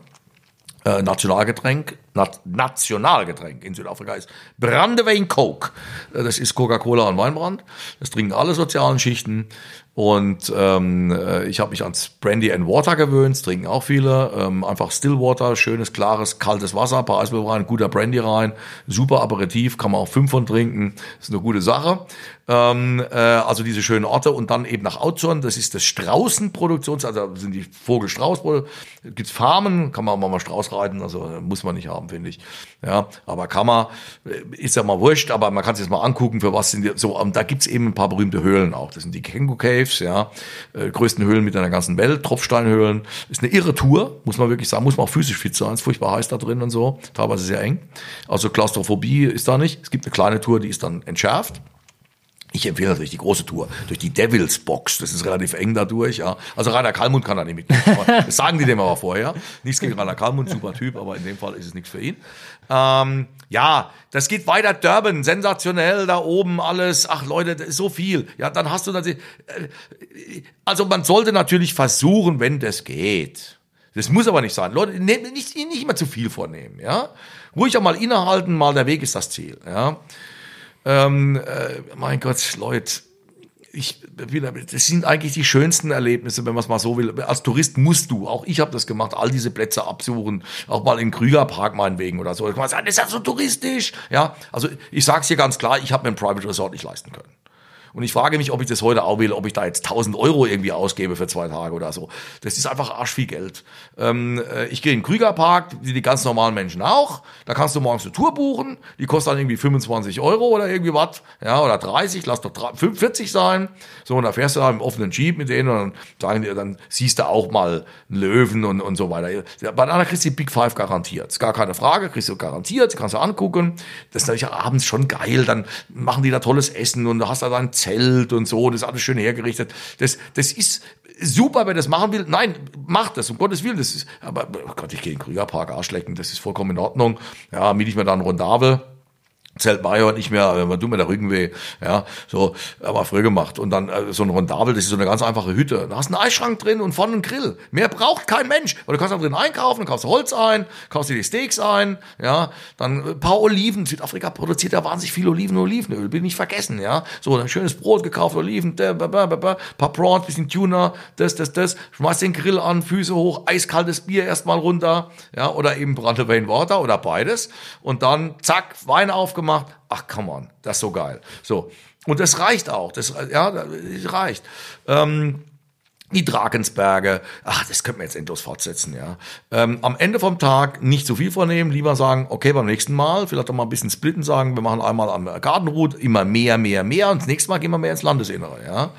S2: Äh, Nationalgetränk, Nat Nationalgetränk in Südafrika ist Brandewijn Coke. Äh, das ist Coca-Cola und Weinbrand. Das trinken alle sozialen Schichten. Und ähm, äh, ich habe mich ans Brandy and Water gewöhnt, trinken auch viele. Ähm, einfach Stillwater, schönes, klares, kaltes Wasser, paar Eiswürfel rein, guter Brandy rein, super Aperitif, kann man auch fünf von trinken, ist eine gute Sache. Ähm, äh, also diese schönen Orte und dann eben nach Outzorn, das ist das Straußenproduktions, also sind die Vogelstrauß, gibt's Farmen, kann man auch mal Strauß reiten, also muss man nicht haben, finde ich. Ja, aber kann man, äh, ist ja mal wurscht, aber man kann sich jetzt mal angucken, für was sind die, so, und da gibt's eben ein paar berühmte Höhlen auch. Das sind die Kengu Caves, ja, äh, größten Höhlen mit der ganzen Welt, Tropfsteinhöhlen. Ist eine irre Tour, muss man wirklich sagen, muss man auch physisch fit sein, ist furchtbar heiß da drin und so, teilweise sehr eng. Also Klaustrophobie ist da nicht. Es gibt eine kleine Tour, die ist dann entschärft. Ich empfehle natürlich die große Tour durch die Devils Box. Das ist relativ eng dadurch. Ja. Also Rainer Kalmund kann da nicht mitmachen. Das sagen die dem aber vorher. Nichts gegen Rainer Kalmund, super Typ, aber in dem Fall ist es nichts für ihn. Ähm, ja, das geht weiter. Durban, sensationell da oben alles. Ach Leute, das ist so viel. Ja, dann hast du natürlich. Äh, also man sollte natürlich versuchen, wenn das geht. Das muss aber nicht sein. Leute, nicht, nicht immer zu viel vornehmen. Ja, ruhig auch mal innehalten. Mal der Weg ist das Ziel. Ja. Ähm, äh, mein Gott, Leute, ich, das sind eigentlich die schönsten Erlebnisse, wenn man es mal so will. Als Tourist musst du, auch ich habe das gemacht, all diese Plätze absuchen, auch mal im Krügerpark meinetwegen oder so. Ich kann sagen, das ist ja so touristisch. Ja, also ich sage es hier ganz klar, ich habe mir ein Private Resort nicht leisten können. Und ich frage mich, ob ich das heute auch will, ob ich da jetzt 1000 Euro irgendwie ausgebe für zwei Tage oder so. Das ist einfach arsch viel Geld. Ähm, äh, ich gehe in den Krügerpark, wie die ganz normalen Menschen auch. Da kannst du morgens eine Tour buchen. Die kostet dann irgendwie 25 Euro oder irgendwie was. Ja, oder 30, lass doch 40 sein. So, und da fährst du da im offenen Jeep mit denen und dann sagen die, dann siehst du auch mal einen Löwen und, und so weiter. Bei einer kriegst du die Big Five garantiert. Ist gar keine Frage, kriegst du garantiert, kannst du angucken. Das ist natürlich abends schon geil. Dann machen die da tolles Essen und du hast da dein Zelt und so, das ist alles schön hergerichtet. Das, das ist super, wer das machen will. Nein, macht das, um Gottes Willen. Das ist, aber oh Gott, ich gehe in den Krügerpark Arschlecken, das ist vollkommen in Ordnung. Ja, miete ich mir da einen Rondabel Zelt Major nicht mehr, man tut mir der Rücken weh, ja, so, aber früher gemacht. Und dann äh, so ein Rondabel, das ist so eine ganz einfache Hütte. Da hast einen Eisschrank drin und vorne einen Grill. Mehr braucht kein Mensch. Weil du kannst auch drin einkaufen, dann kaufst du Holz ein, kaufst dir die Steaks ein, ja, dann ein paar Oliven. Südafrika produziert ja wahnsinnig viel Oliven, Olivenöl, bin nicht vergessen, ja. So, ein schönes Brot gekauft, Oliven, da, ba, ba, ba, paar Prawns, bisschen Tuna, das, das, das. Schmeißt den Grill an, Füße hoch, eiskaltes Bier erstmal runter, ja, oder eben Brandewayne Water oder beides. Und dann, zack, Wein aufgemacht gemacht. Ach, come on, das ist so geil. So. Und das reicht auch. Das, ja, das reicht. Ähm, die Drakensberge, ach, das könnte man jetzt endlos fortsetzen, ja. Ähm, am Ende vom Tag nicht zu viel vornehmen, lieber sagen, okay, beim nächsten Mal, vielleicht auch mal ein bisschen splitten, sagen, wir machen einmal am Gartenroute immer mehr, mehr, mehr und das nächste Mal gehen wir mehr ins Landesinnere, ja.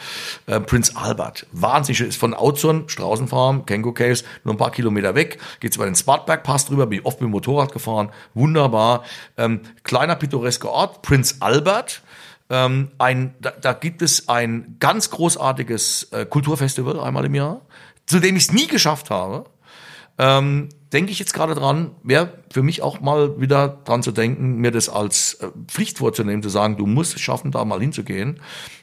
S2: Äh, Prince Albert, wahnsinnig, ist von Auzun, Straußenfarm, Kengo Caves, nur ein paar Kilometer weg, geht's über den Spartberg-Pass drüber, bin oft mit dem Motorrad gefahren, wunderbar. Ähm, kleiner pittoresker Ort, Prince Albert, ähm, ein, da, da gibt es ein ganz großartiges äh, Kulturfestival einmal im Jahr, zu dem ich es nie geschafft habe. Ähm, denke ich jetzt gerade dran, wäre für mich auch mal wieder dran zu denken, mir das als äh, Pflicht vorzunehmen, zu sagen, du musst es schaffen, da mal hinzugehen.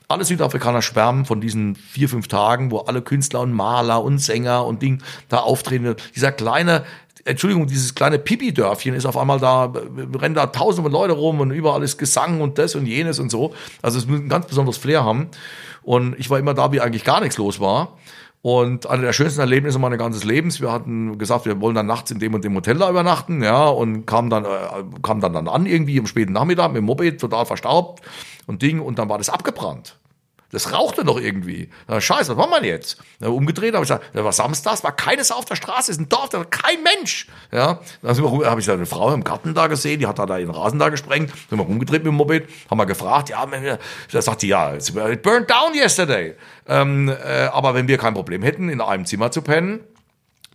S2: Alle Südafrikaner schwärmen von diesen vier, fünf Tagen, wo alle Künstler und Maler und Sänger und Ding da auftreten. Dieser kleine, Entschuldigung, dieses kleine Pipi-Dörfchen ist auf einmal da, rennen da tausende Leute rum und überall ist Gesang und das und jenes und so. Also es muss ein ganz besonderes Flair haben. Und ich war immer da, wie eigentlich gar nichts los war. Und eine der schönsten Erlebnisse meines ganzen Lebens. Wir hatten gesagt, wir wollen dann nachts in dem und dem Hotel da übernachten, ja, und kamen dann, äh, kamen dann, dann an irgendwie am späten Nachmittag mit dem Moped, total verstaubt und Ding, und dann war das abgebrannt. Das rauchte noch irgendwie. Na, Scheiße, was machen wir jetzt? Na, umgedreht habe ich gesagt, da war Samstag, war keines auf der Straße, ist ein Dorf, da war kein Mensch. Ja, dann habe ich da eine Frau im Garten da gesehen, die hat da, da ihren Rasen da gesprengt, sind wir rumgedreht mit dem Moped, haben wir gefragt, ja, da sagt die, ja, it burned down yesterday. Ähm, äh, aber wenn wir kein Problem hätten, in einem Zimmer zu pennen,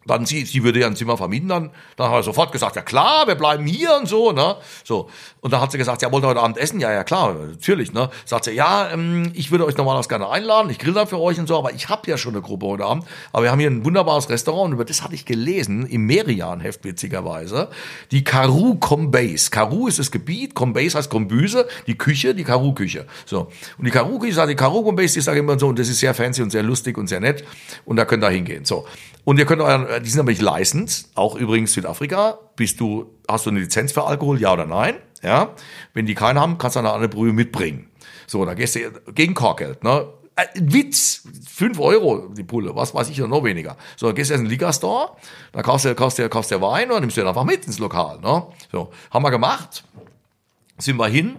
S2: dann sie, sie würde ja ein Zimmer vermieten, dann, dann hat er sofort gesagt, ja klar, wir bleiben hier und so, ne, so. Und dann hat sie gesagt, ja, wollt ihr heute Abend essen? Ja, ja, klar, natürlich, ne. Sagt sie, ja, ähm, ich würde euch normalerweise gerne einladen, ich grill da für euch und so, aber ich habe ja schon eine Gruppe heute Abend. Aber wir haben hier ein wunderbares Restaurant und über das hatte ich gelesen, im Merian-Heft witzigerweise, die Karoo Combase. Karoo ist das Gebiet, Combase heißt Kombüse, die Küche, die Karoo-Küche. So. Und die Karoo-Küche, sagt die Karoo Combase, die sage immer so, und das ist sehr fancy und sehr lustig und sehr nett. Und da könnt ihr hingehen. So. Und ihr könnt euren, die sind nicht licensed, auch übrigens Südafrika. Bist du, hast du eine Lizenz für Alkohol, ja oder nein? Ja. Wenn die keine haben, kannst du eine andere Brühe mitbringen. So, da gehst du gegen Korkgeld, ne? Äh, Witz, fünf Euro die Pulle, was weiß ich, noch weniger. So, dann gehst du jetzt in den Liga-Store, dann kaufst du, kaufst du, kaufst du Wein und nimmst du den einfach mit ins Lokal. Ne? So, haben wir gemacht, sind wir hin,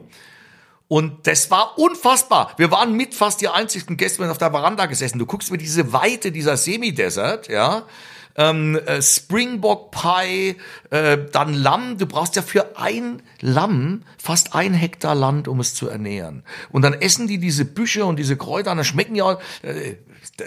S2: und das war unfassbar. Wir waren mit fast die einzigen Gäste auf der Veranda gesessen. Du guckst mir diese Weite dieser Semi-Desert, ja. Ähm, äh, Springbok Pie, äh, dann Lamm. Du brauchst ja für ein Lamm fast ein Hektar Land, um es zu ernähren. Und dann essen die diese Büsche und diese Kräuter, und dann schmecken ja, äh,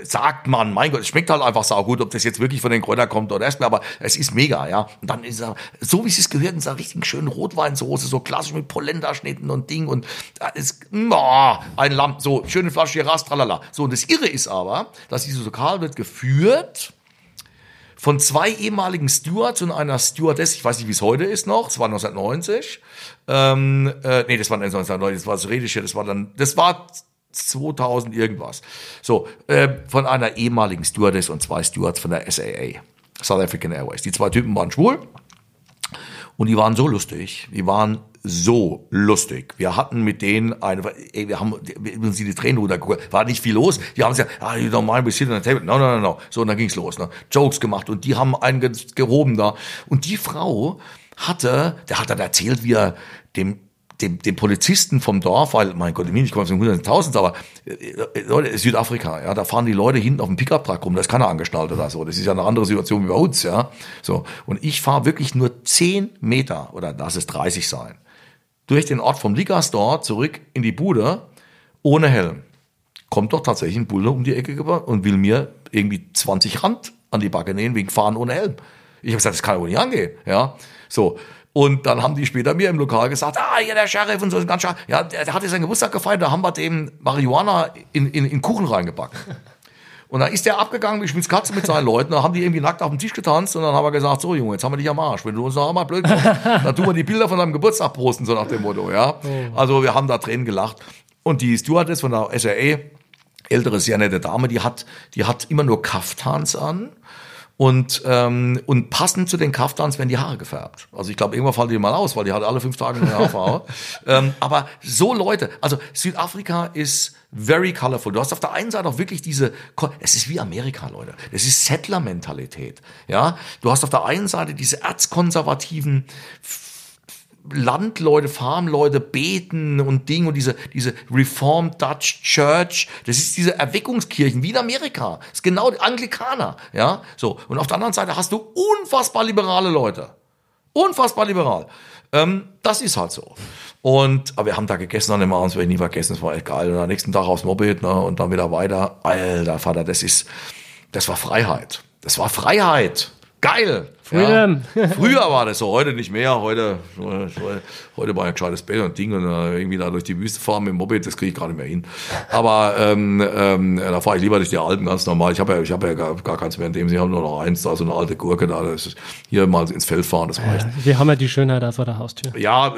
S2: sagt man, mein Gott, es schmeckt halt einfach saugut, ob das jetzt wirklich von den Kräutern kommt oder erstmal, aber es ist mega, ja. Und dann ist er, so wie es gehört, in dieser richtigen schönen Rotweinsoße, so klassisch mit Polenta-Schnitten und Ding und da ist, oh, ein Lamm, so, schöne Flasche Geras, tralala. So, und das Irre ist aber, dass dieses Lokal wird geführt von zwei ehemaligen Stewards und einer Stewardess, ich weiß nicht, wie es heute ist noch, das war 1990, ähm, äh, nee, das war 1990, das war das Redische, das war dann, das war 2000 irgendwas. So, äh, von einer ehemaligen Stewardess und zwei Stewards von der SAA, South African Airways. Die zwei Typen waren schwul und die waren so lustig. Die waren so lustig. Wir hatten mit denen eine, ey, wir haben uns die Tränen runtergeguckt. War nicht viel los. Die haben gesagt, ah, on the table. No, no, no, no. So, und dann ging's los. Ne? Jokes gemacht und die haben einen gehoben da. Und die Frau hatte, der hat dann erzählt, wie er dem dem, dem Polizisten vom Dorf, weil, mein Gott, ich komme aus den hunderttausend, aber äh, Leute, Südafrika, ja, da fahren die Leute hinten auf dem Pickup-Truck rum, da ist keiner angeschnallt oder so. Das ist ja eine andere Situation wie bei uns, ja. So. Und ich fahre wirklich nur zehn Meter, oder lass es 30 sein, durch den Ort vom Liga-Store zurück in die Bude, ohne Helm. Kommt doch tatsächlich ein Bulle um die Ecke und will mir irgendwie 20 Rand an die Backe nähen wegen Fahren ohne Helm. Ich habe gesagt, das kann ja wohl nicht angehen, ja. So. Und dann haben die später mir im Lokal gesagt, ah, hier der Sheriff und so, ganz scharf. Ja, der, der hatte seinen Geburtstag gefeiert, da haben wir dem Marihuana in, in, in Kuchen reingebacken. Und dann ist der abgegangen wie Schmitzkatze mit seinen Leuten. Dann haben die irgendwie nackt auf dem Tisch getanzt und dann haben wir gesagt, so Junge, jetzt haben wir dich am Arsch. Wenn du uns noch einmal blöd kommst, dann tun wir die Bilder von deinem Geburtstag posten, so nach dem Motto, ja. Also wir haben da Tränen gelacht. Und die Stewardess von der SRA, ältere, sehr nette Dame, die hat, die hat immer nur Kaftans an. Und, ähm, und passend zu den Kaftans werden die Haare gefärbt. Also ich glaube, irgendwann fallen die mal aus, weil die hat alle fünf Tage eine Haarfarbe. ähm, aber so Leute, also Südafrika ist very colorful. Du hast auf der einen Seite auch wirklich diese, es ist wie Amerika, Leute. Es ist Settler-Mentalität. Ja, du hast auf der einen Seite diese erzkonservativen Landleute, Farmleute beten und Ding und diese, diese Reformed Dutch Church, das ist diese Erweckungskirchen wie in Amerika. Das ist genau die Anglikaner, ja, so. Und auf der anderen Seite hast du unfassbar liberale Leute. Unfassbar liberal. Ähm, das ist halt so. Und, aber wir haben da gegessen an dem Abend, das werde ich nie vergessen, das war echt geil. Und am nächsten Tag aufs Moped, ne, und dann wieder weiter. Alter Vater, das ist, das war Freiheit. Das war Freiheit. Geil.
S1: Freedom.
S2: Ja. Früher war das so, heute nicht mehr. Heute, heute war ein gescheites Bett und Ding und uh, irgendwie da durch die Wüste fahren mit dem Moped, das kriege ich gar nicht mehr hin. Aber ähm, ähm, da fahre ich lieber durch die Alpen ganz normal. Ich habe ja, ich hab ja gar, gar keins mehr in dem. Sie haben nur noch eins, da so eine alte Gurke da. Das ist hier mal ins Feld fahren, das reicht.
S1: Ja, wir haben ja die Schönheit da vor der Haustür.
S2: Ja,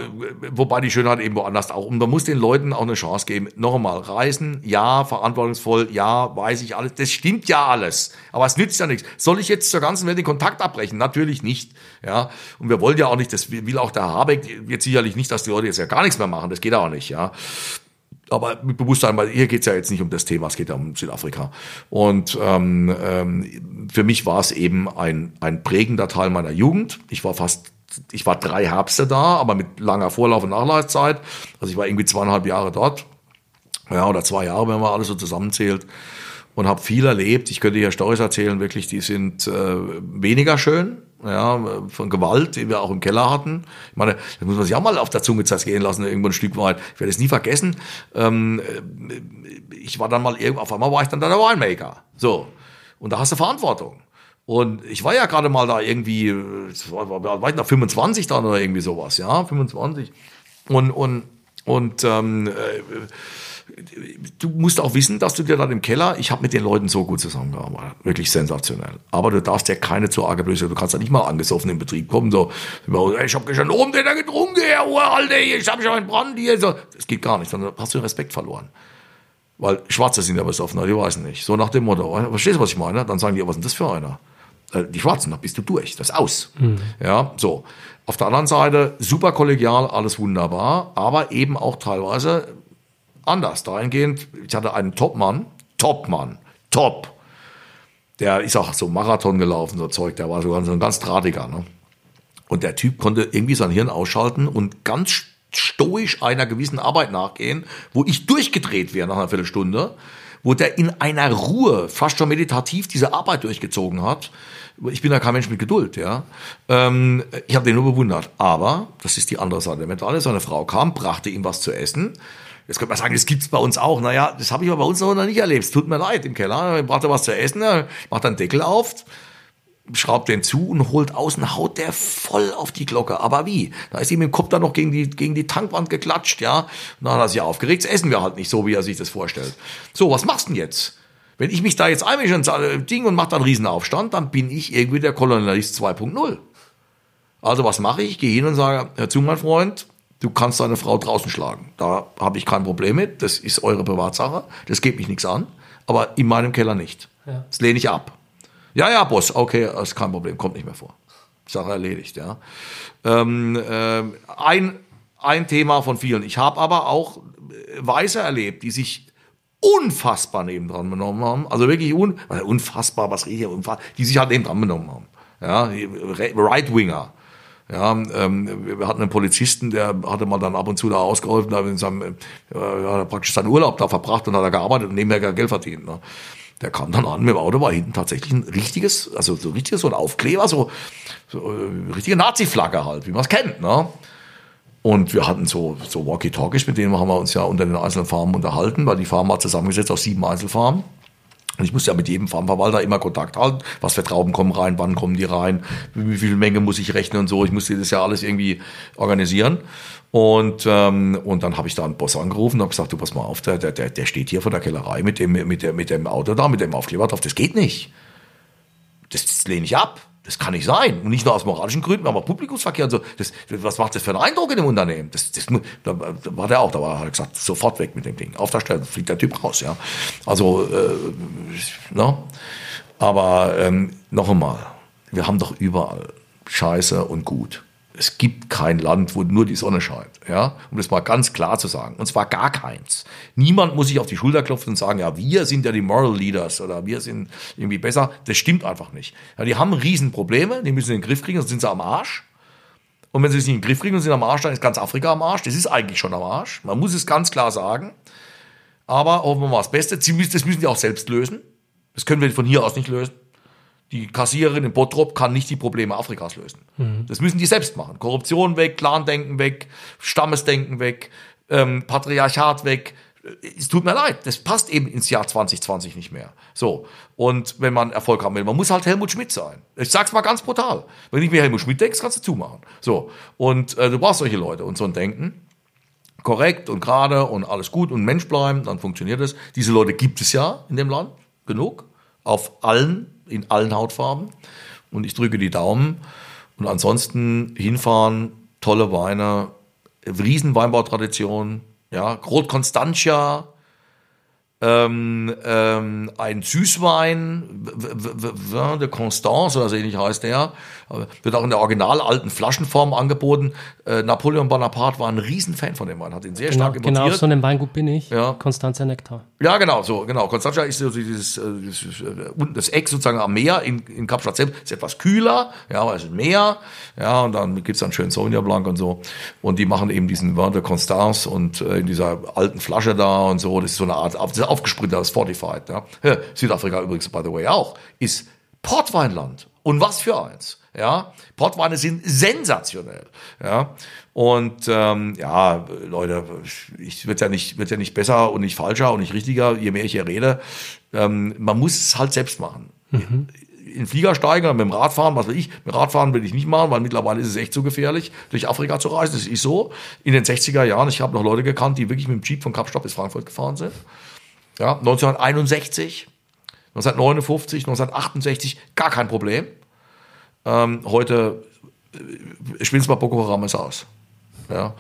S2: wobei die Schönheit eben woanders auch. Und man muss den Leuten auch eine Chance geben. Noch einmal, reisen, ja, verantwortungsvoll, ja, weiß ich alles. Das stimmt ja alles. Aber es nützt ja nichts. Soll ich jetzt zur ganzen Welt den Kontakt abbrechen? Natürlich nicht. Ja, und wir wollen ja auch nicht, das will auch der Habeck jetzt sicherlich nicht, dass die Leute jetzt ja gar nichts mehr machen. Das geht auch nicht, ja. Aber mit Bewusstsein, weil hier geht's ja jetzt nicht um das Thema, es geht ja um Südafrika. Und ähm, ähm, für mich war es eben ein, ein prägender Teil meiner Jugend. Ich war fast ich war drei Herbste da, aber mit langer Vorlauf- und Nachlaufzeit. Also ich war irgendwie zweieinhalb Jahre dort. Ja, oder zwei Jahre, wenn man alles so zusammenzählt. Und habe viel erlebt. Ich könnte hier Storys erzählen, wirklich, die sind äh, weniger schön ja, von Gewalt, die wir auch im Keller hatten. Ich meine, das muss man sich auch mal auf der Zunge zergehen lassen, irgendwo ein Stück weit. Ich werde es nie vergessen. Ähm, ich war dann mal auf einmal war ich dann da der Winemaker. So. Und da hast du Verantwortung. Und ich war ja gerade mal da irgendwie, war, war, war ich da 25 dann oder irgendwie sowas, ja, 25. Und, und, und ähm, du musst auch wissen, dass du dir dann im Keller, ich habe mit den Leuten so gut zusammengearbeitet, wirklich sensationell. Aber du darfst ja keine zu arge Blöße, du kannst ja nicht mal angesoffen in Betrieb kommen, so, ich habe gestern oben den getrunken, Herr Uralter, ich habe schon einen Brand hier, so. Das geht gar nicht, sondern hast du den Respekt verloren. Weil Schwarze sind ja besoffen, die weißen nicht. So nach dem Motto, verstehst du, was ich meine? Dann sagen die, was ist denn das für einer? Äh, die Schwarzen, da bist du durch, das ist aus. Mhm. Ja, so. Auf der anderen Seite, super kollegial, alles wunderbar, aber eben auch teilweise anders. Dahingehend, ich hatte einen Topmann, Topmann, Top. Der ist auch so Marathon gelaufen, so Zeug, der war so ein ganz drahtiger. Ne? Und der Typ konnte irgendwie sein Hirn ausschalten und ganz stoisch einer gewissen Arbeit nachgehen, wo ich durchgedreht wäre nach einer Viertelstunde, wo der in einer Ruhe, fast schon meditativ, diese Arbeit durchgezogen hat. Ich bin ja kein Mensch mit Geduld, ja. Ähm, ich habe den nur bewundert. Aber, das ist die andere Seite der Medaille, seine Frau kam, brachte ihm was zu essen Jetzt könnte man sagen, das gibt's bei uns auch. Naja, das habe ich aber bei uns noch nicht erlebt. Tut mir leid im Keller. Braucht er was zu essen, macht einen Deckel auf, schraubt den zu und holt außen, haut der voll auf die Glocke. Aber wie? Da ist ihm im Kopf dann noch gegen die, gegen die Tankwand geklatscht, ja. Und dann hat er sich aufgeregt. Das essen wir halt nicht so, wie er sich das vorstellt. So, was machst du denn jetzt? Wenn ich mich da jetzt einmische sage, Ding und mache dann Riesenaufstand, dann bin ich irgendwie der Kolonialist 2.0. Also was mache ich? Ich gehe hin und sage, hör zu, mein Freund, du kannst deine Frau draußen schlagen. Da habe ich kein Problem mit. Das ist eure Privatsache. Das geht mich nichts an. Aber in meinem Keller nicht. Ja. Das lehne ich ab. Ja, ja, Boss, okay, ist kein Problem, kommt nicht mehr vor. Sache erledigt, ja. Ähm, äh, ein, ein Thema von vielen. Ich habe aber auch Weiße erlebt, die sich unfassbar nebendran benommen haben. Also wirklich un, unfassbar, was rede ich, unfassbar, die sich halt nebendran benommen haben. Ja, Right-Winger. Ja, ähm, wir hatten einen Polizisten, der hatte mal dann ab und zu da ausgeholfen, da in seinem, äh, hat praktisch seinen Urlaub da verbracht und hat da gearbeitet und nebenher Geld verdient. Ne? Der kam dann an mit dem Auto, war hinten tatsächlich ein richtiges, also so richtiges so ein Aufkleber, so, so äh, richtige Nazi-Flagge halt, wie man es kennt. Ne? Und wir hatten so, so Walkie-Talkies, mit denen haben wir uns ja unter den einzelnen Farmen unterhalten, weil die Farm war zusammengesetzt aus sieben Einzelfarmen. Und ich muss ja mit jedem Farmverwalter immer Kontakt halten. Was für Trauben kommen rein, wann kommen die rein, wie viel Menge muss ich rechnen und so. Ich muss das ja alles irgendwie organisieren. Und, ähm, und dann habe ich da einen Boss angerufen und habe gesagt, du pass mal auf, der, der, der steht hier vor der Kellerei mit dem, mit, der, mit dem Auto da, mit dem Aufkleber drauf. Das geht nicht. Das, das lehne ich ab. Das kann nicht sein. Und nicht nur aus moralischen Gründen, aber Publikumsverkehr und so. Das, was macht das für einen Eindruck in dem Unternehmen? Das, das, da, war der auch, da war, er gesagt, sofort weg mit dem Ding. Auf der Stelle fliegt der Typ raus, ja. Also, äh, ne? Aber ähm, noch einmal, wir haben doch überall Scheiße und Gut. Es gibt kein Land, wo nur die Sonne scheint, ja, um das mal ganz klar zu sagen. Und zwar gar keins. Niemand muss sich auf die Schulter klopfen und sagen, ja, wir sind ja die Moral Leaders oder wir sind irgendwie besser. Das stimmt einfach nicht. Ja, die haben Riesenprobleme, die müssen in den Griff kriegen, sonst sind sie am Arsch. Und wenn sie es nicht in den Griff kriegen und sind am Arsch, dann ist ganz Afrika am Arsch. Das ist eigentlich schon am Arsch. Man muss es ganz klar sagen. Aber hoffen wir mal das Beste. Das müssen die auch selbst lösen. Das können wir von hier aus nicht lösen. Die Kassiererin in Bottrop kann nicht die Probleme Afrikas lösen. Mhm. Das müssen die selbst machen. Korruption weg, Clandenken weg, Stammesdenken weg, ähm, Patriarchat weg. Es tut mir leid, das passt eben ins Jahr 2020 nicht mehr. So. Und wenn man Erfolg haben will, man muss halt Helmut Schmidt sein. Ich sag's mal ganz brutal. Wenn ich mir Helmut Schmidt denkst, kannst du zumachen. So. Und äh, du brauchst solche Leute und so ein Denken. Korrekt und gerade und alles gut und Mensch bleiben, dann funktioniert es. Diese Leute gibt es ja in dem Land. Genug. Auf allen in allen Hautfarben. Und ich drücke die Daumen. Und ansonsten hinfahren, tolle Weine, riesen Weinbautradition, ja, Rot Constantia, ähm, ähm, ein Süßwein, Vin de Constance oder so ähnlich heißt der, wird auch in der original alten Flaschenform angeboten. Äh, Napoleon Bonaparte war ein Riesenfan von dem Wein, hat ihn sehr
S1: genau,
S2: stark
S1: importiert. Genau, so einem Weingut bin ich.
S2: Ja.
S1: Constantia Nektar.
S2: Ja, genau, so, genau. Constantia ist so dieses, äh, dieses äh, unten das Eck sozusagen am Meer in, in Kapstadt selbst, ist etwas kühler, ja, weil es ist Meer, ja, und dann gibt's dann schön Sauvignon Blanc und so. Und die machen eben diesen Vin de Constance und äh, in dieser alten Flasche da und so, das ist so eine Art, aufgesprintet, das Fortified, ja. Südafrika übrigens, by the way, auch, ist Portweinland. Und was für eins. Ja, Portweine sind sensationell. Ja, und ähm, ja, Leute, ich wird ja nicht wird ja nicht besser und nicht falscher und nicht richtiger, je mehr ich hier rede. Ähm, man muss es halt selbst machen. Mhm. In den Flieger steigen mit dem Radfahren, was will ich? Mit Radfahren will ich nicht machen, weil mittlerweile ist es echt so gefährlich, durch Afrika zu reisen. Das ist so. In den 60er Jahren, ich habe noch Leute gekannt, die wirklich mit dem Jeep von Kapstadt bis Frankfurt gefahren sind. Ja, 1961, 1959, 1968, gar kein Problem. Ähm, heute äh, spielen es bei Boko Haram aus. Ja,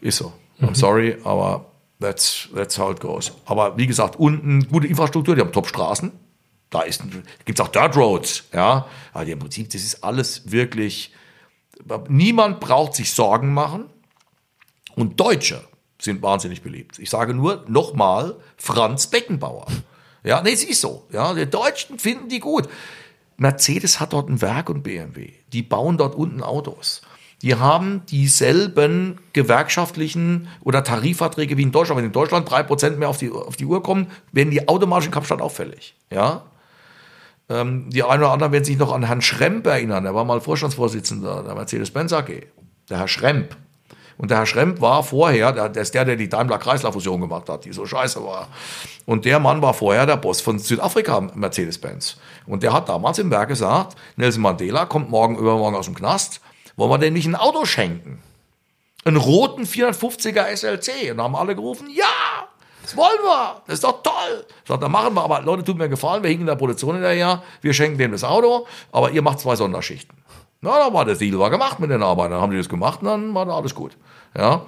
S2: ist so. I'm mhm. sorry, aber that's, that's how it goes. Aber wie gesagt, unten gute Infrastruktur, die haben Top-Straßen. Da gibt es auch Dirt Roads, ja. Aber im Prinzip, das ist alles wirklich, niemand braucht sich Sorgen machen. Und Deutsche sind wahnsinnig beliebt. Ich sage nur nochmal Franz Beckenbauer. Ja, nee, es ist so. Ja, die Deutschen finden die gut. Mercedes hat dort ein Werk und BMW. Die bauen dort unten Autos. Die haben dieselben gewerkschaftlichen oder Tarifverträge wie in Deutschland. Wenn in Deutschland drei Prozent mehr auf die, auf die Uhr kommen, werden die automatisch in Kapstadt auffällig. Ja? Ähm, die einen oder anderen werden sich noch an Herrn Schremp erinnern. Der war mal Vorstandsvorsitzender der Mercedes-Benz AG. Der Herr Schremp. Und der Herr Schremp war vorher, der, ist der, der die Daimler-Chrysler-Fusion gemacht hat, die so scheiße war. Und der Mann war vorher der Boss von Südafrika, Mercedes-Benz. Und der hat damals im Werk gesagt, Nelson Mandela kommt morgen übermorgen aus dem Knast, wollen wir dem nicht ein Auto schenken? Einen roten 450er SLC. Und haben alle gerufen, ja, das wollen wir, das ist doch toll. Ich sag, dann machen wir, aber Leute, tut mir gefallen, wir hingen der Produktion hinterher, wir schenken dem das Auto, aber ihr macht zwei Sonderschichten. Na, dann war der Deal war gemacht mit den Arbeitern. Dann haben die das gemacht und dann war da alles gut. Ja.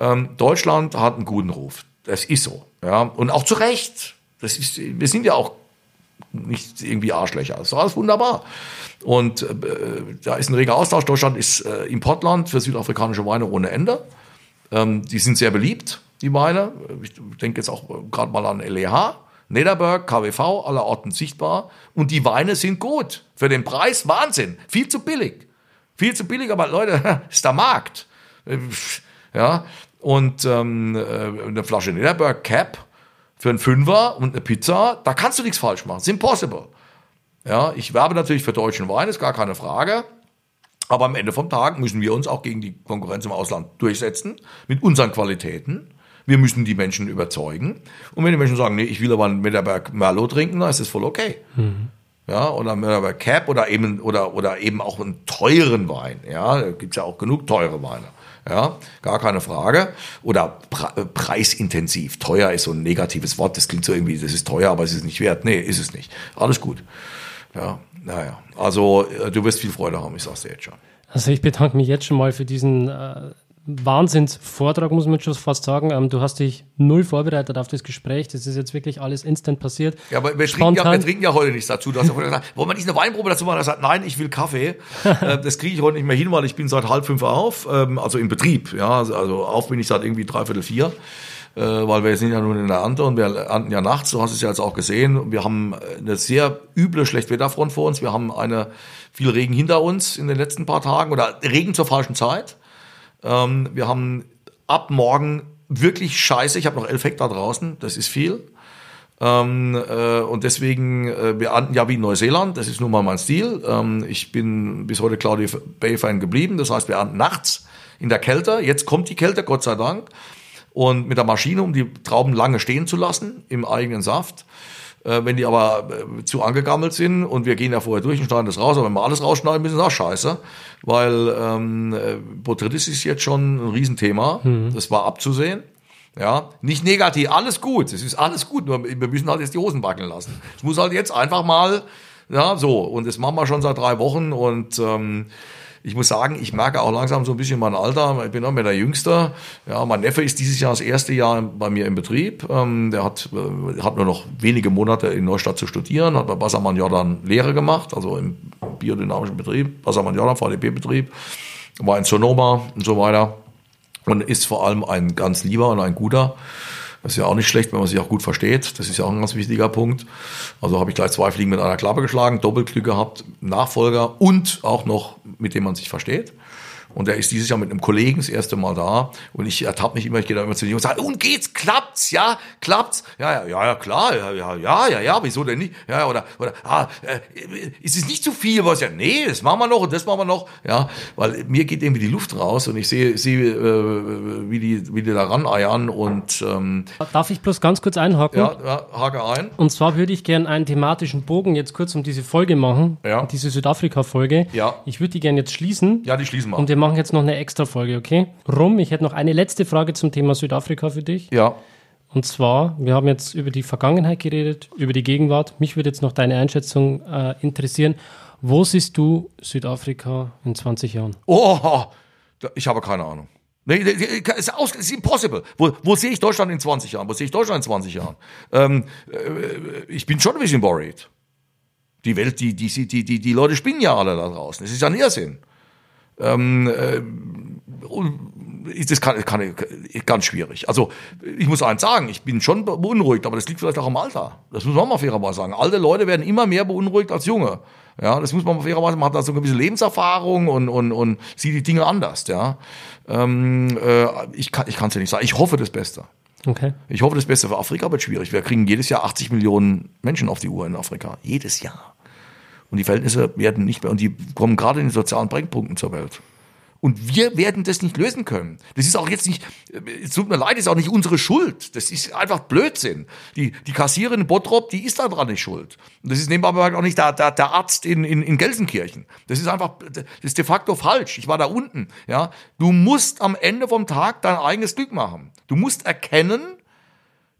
S2: Ähm, Deutschland hat einen guten Ruf. Das ist so. Ja. Und auch zu Recht. Das ist, wir sind ja auch nicht irgendwie Arschlöcher. Das ist alles wunderbar. Und äh, da ist ein reger Austausch. Deutschland ist äh, Importland für südafrikanische Weine ohne Ende. Ähm, die sind sehr beliebt, die Weine. Ich denke jetzt auch gerade mal an LEH. Nederberg, KWV, aller Orten sichtbar. Und die Weine sind gut. Für den Preis Wahnsinn. Viel zu billig. Viel zu billig, aber Leute, ist der Markt. Ja, und ähm, äh, eine Flasche Nederberg Cap für einen Fünfer und eine Pizza, da kannst du nichts falsch machen. It's impossible. Ja, ich werbe natürlich für deutschen Wein, ist gar keine Frage. Aber am Ende vom Tag müssen wir uns auch gegen die Konkurrenz im Ausland durchsetzen mit unseren Qualitäten Wir müssen die Menschen überzeugen. Und wenn die Menschen sagen, nee, ich will aber einen Mitterberg Merlot trinken, dann ist das voll okay. Mhm. Ja, oder Mitterberg Cap oder eben, oder, oder eben auch einen teuren Wein. Ja, da gibt's ja auch genug teure Weine. Ja, gar keine Frage. Oder pre preisintensiv. Teuer ist so ein negatives Wort. Das klingt so irgendwie, das ist teuer, aber es ist nicht wert. Nee, ist es nicht. Alles gut. Ja, naja. Also, äh, du wirst viel Freude haben, ich sag's dir jetzt schon.
S1: Also, ich bedanke mich jetzt schon mal für diesen äh, Wahnsinnsvortrag, muss man schon fast sagen. Ähm, du hast dich null vorbereitet auf das Gespräch. Das ist jetzt wirklich alles instant passiert.
S2: Ja, aber wir, trinken ja, wir trinken ja, heute nichts dazu. Du hast ja gesagt, wollen wir nicht eine Weinprobe dazu machen? Er sagt, nein, ich will Kaffee. äh, das kriege ich heute nicht mehr hin, weil ich bin seit halb fünf auf, ähm, also im Betrieb. Ja, also auf bin ich seit irgendwie dreiviertel vier. Äh, weil wir sind ja nun in der Ernte und wir ernten ja nachts, du hast es ja jetzt auch gesehen. Wir haben eine sehr üble Schlechtwetterfront vor uns. Wir haben eine viel Regen hinter uns in den letzten paar Tagen oder Regen zur falschen Zeit. Ähm, wir haben ab morgen wirklich scheiße. Ich habe noch elf Hektar draußen, das ist viel. Ähm, äh, und deswegen, äh, wir ernten ja wie in Neuseeland, das ist nun mal mein Stil. Ähm, ich bin bis heute Claudia Bay-Fan geblieben, das heißt, wir ernten nachts in der Kälte. Jetzt kommt die Kälte, Gott sei Dank. Und mit der Maschine, um die Trauben lange stehen zu lassen im eigenen Saft. Äh, wenn die aber äh, zu angegammelt sind und wir gehen ja vorher durch und schneiden das raus, aber wenn wir alles rausschneiden müssen, ist auch scheiße, weil ähm, äh, Botrytis ist jetzt schon ein Riesenthema, mhm. das war abzusehen. Ja, nicht negativ, alles gut, es ist alles gut, nur wir müssen halt jetzt die Hosen wackeln lassen. Es muss halt jetzt einfach mal, ja, so, und das machen wir schon seit drei Wochen und ähm, ich muss sagen, ich merke auch langsam so ein bisschen mein Alter. Ich bin auch mehr der Jüngste. Ja, mein Neffe ist dieses Jahr das erste Jahr bei mir im Betrieb. Ähm, der hat, äh, hat nur noch wenige Monate in Neustadt zu studieren, hat bei Bassermann Jordan Lehre gemacht, also im biodynamischen Betrieb, Bassermann Jordan, VDP-Betrieb, war in Sonoma und so weiter und ist vor allem ein ganz lieber und ein guter. Das ist ja auch nicht schlecht, wenn man sich auch gut versteht. Das ist ja auch ein ganz wichtiger Punkt. Also habe ich gleich zwei Fliegen mit einer Klappe geschlagen, Doppelglück gehabt, Nachfolger und auch noch, mit dem man sich versteht. Und er ist dieses Jahr mit einem Kollegen das erste Mal da. Und ich ertappe mich immer, ich gehe da immer zu ihm und sage, und geht's, klappt's, ja, klappt's? Ja, ja, ja, ja, klar, ja, ja, ja, ja, ja, wieso denn nicht? Ja, oder, oder, ah, äh, ist es nicht zu viel? Was ja, nee, das machen wir noch und das machen wir noch. Ja, weil mir geht irgendwie die Luft raus und ich sehe, sehe, äh, wie die, wie die da raneiern und, ähm,
S1: Darf ich bloß ganz kurz einhaken?
S2: Ja, ja, hake ein.
S1: Und zwar würde ich gerne einen thematischen Bogen jetzt kurz um diese Folge machen.
S2: Ja.
S1: Diese Südafrika-Folge.
S2: Ja.
S1: Ich würde die gerne jetzt schließen.
S2: Ja, die schließen wir.
S1: Und wir machen jetzt noch eine extra Folge, okay? Rum, ich hätte noch eine letzte Frage zum Thema Südafrika für dich.
S2: Ja.
S1: Und zwar, wir haben jetzt über die Vergangenheit geredet, über die Gegenwart. Mich würde jetzt noch deine Einschätzung äh, interessieren. Wo siehst du Südafrika in 20 Jahren?
S2: Oh, ich habe keine Ahnung. Nee, ist, aus, ist impossible. Wo, wo sehe ich Deutschland in 20 Jahren? Wo sehe ich Deutschland in 20 Jahren? Ähm, äh, ich bin schon ein bisschen worried. Die Welt, die, die, die, die, die Leute spinnen ja alle da draußen. Es ist ja ein Irrsinn. Ähm, äh, das kann, kann, ganz schwierig. Also ich muss eins sagen, ich bin schon beunruhigt, aber das liegt vielleicht auch am Alter. Das muss man mal fairerweise sagen. Alte Leute werden immer mehr beunruhigt als junge. Ja, das muss man fairerweise, man hat da so eine gewisse Lebenserfahrung und, und, und sieht die Dinge anders. Ja, ähm, äh, ich kann ich kann es ja nicht sagen. Ich hoffe das Beste.
S1: Okay.
S2: Ich hoffe das Beste für Afrika wird schwierig. Wir kriegen jedes Jahr 80 Millionen Menschen auf die Uhr in Afrika. Jedes Jahr. Und die Verhältnisse werden nicht mehr, und die kommen gerade in den sozialen Brennpunkten zur Welt. Und wir werden das nicht lösen können. Das ist auch jetzt nicht, es tut mir leid, ist auch nicht unsere Schuld. Das ist einfach Blödsinn. Die, die Kassiererin in Bottrop, die ist daran nicht schuld. Und das ist nebenbei auch nicht der, der, der Arzt in, in, in Gelsenkirchen. Das ist einfach, das ist de facto falsch. Ich war da unten, ja. Du musst am Ende vom Tag dein eigenes Glück machen. Du musst erkennen,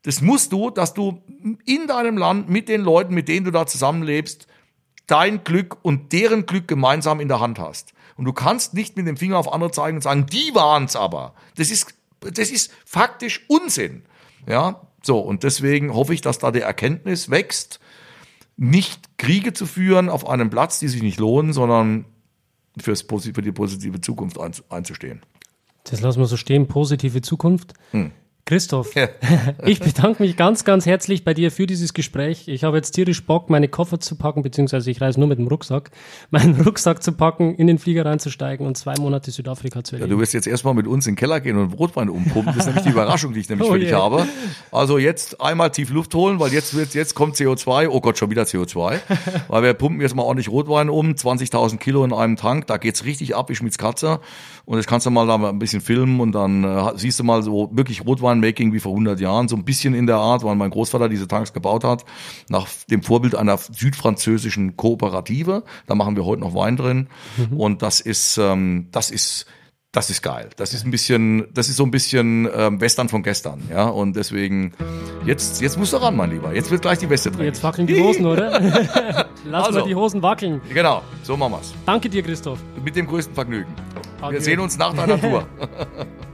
S2: das musst du, dass du in deinem Land mit den Leuten, mit denen du da zusammenlebst, dein Glück und deren Glück gemeinsam in der Hand hast. Und du kannst nicht mit dem Finger auf andere zeigen und sagen, die waren's aber. Das ist, das ist faktisch Unsinn. Ja, so. Und deswegen hoffe ich, dass da die Erkenntnis wächst, nicht Kriege zu führen auf einem Platz, die sich nicht lohnen, sondern fürs, für die positive Zukunft einzustehen.
S1: Das lassen wir so stehen, positive Zukunft. Hm. Christoph, ja. ich bedanke mich ganz, ganz herzlich bei dir für dieses Gespräch. Ich habe jetzt tierisch Bock, meine Koffer zu packen, beziehungsweise ich reise nur mit dem Rucksack, meinen Rucksack zu packen, in den Flieger reinzusteigen und zwei Monate Südafrika zu erleben.
S2: Ja, du wirst jetzt erstmal mit uns in den Keller gehen und Rotwein umpumpen. Das ist nämlich die Überraschung, die ich nämlich oh für dich yeah. habe. Also jetzt einmal tief Luft holen, weil jetzt wird, jetzt kommt CO2. Oh Gott, schon wieder CO2. weil wir pumpen jetzt mal ordentlich Rotwein um, 20.000 Kilo in einem Tank. Da geht's richtig ab wie Schmitz Katze. Und das kannst du mal da ein bisschen filmen und dann äh, siehst du mal so wirklich Rotwein Winemaking wie vor 100 Jahren, so ein bisschen in der Art, weil mein Großvater diese Tanks gebaut hat, nach dem Vorbild einer südfranzösischen Kooperative. Da machen wir heute noch Wein drin mhm. und das ist, ähm, das ist das ist geil. Das ist ein bisschen, das ist so ein bisschen ähm, Western von gestern, ja. Und deswegen, jetzt, jetzt musst du ran, mein Lieber. Jetzt wird gleich die Weste drin.
S3: Jetzt wackeln die Hosen, oder? Lass also, mal die Hosen wackeln.
S2: Genau, so machen wir's.
S3: Danke dir, Christoph.
S2: Mit dem größten Vergnügen. Okay. Wir sehen uns nach deiner Tour.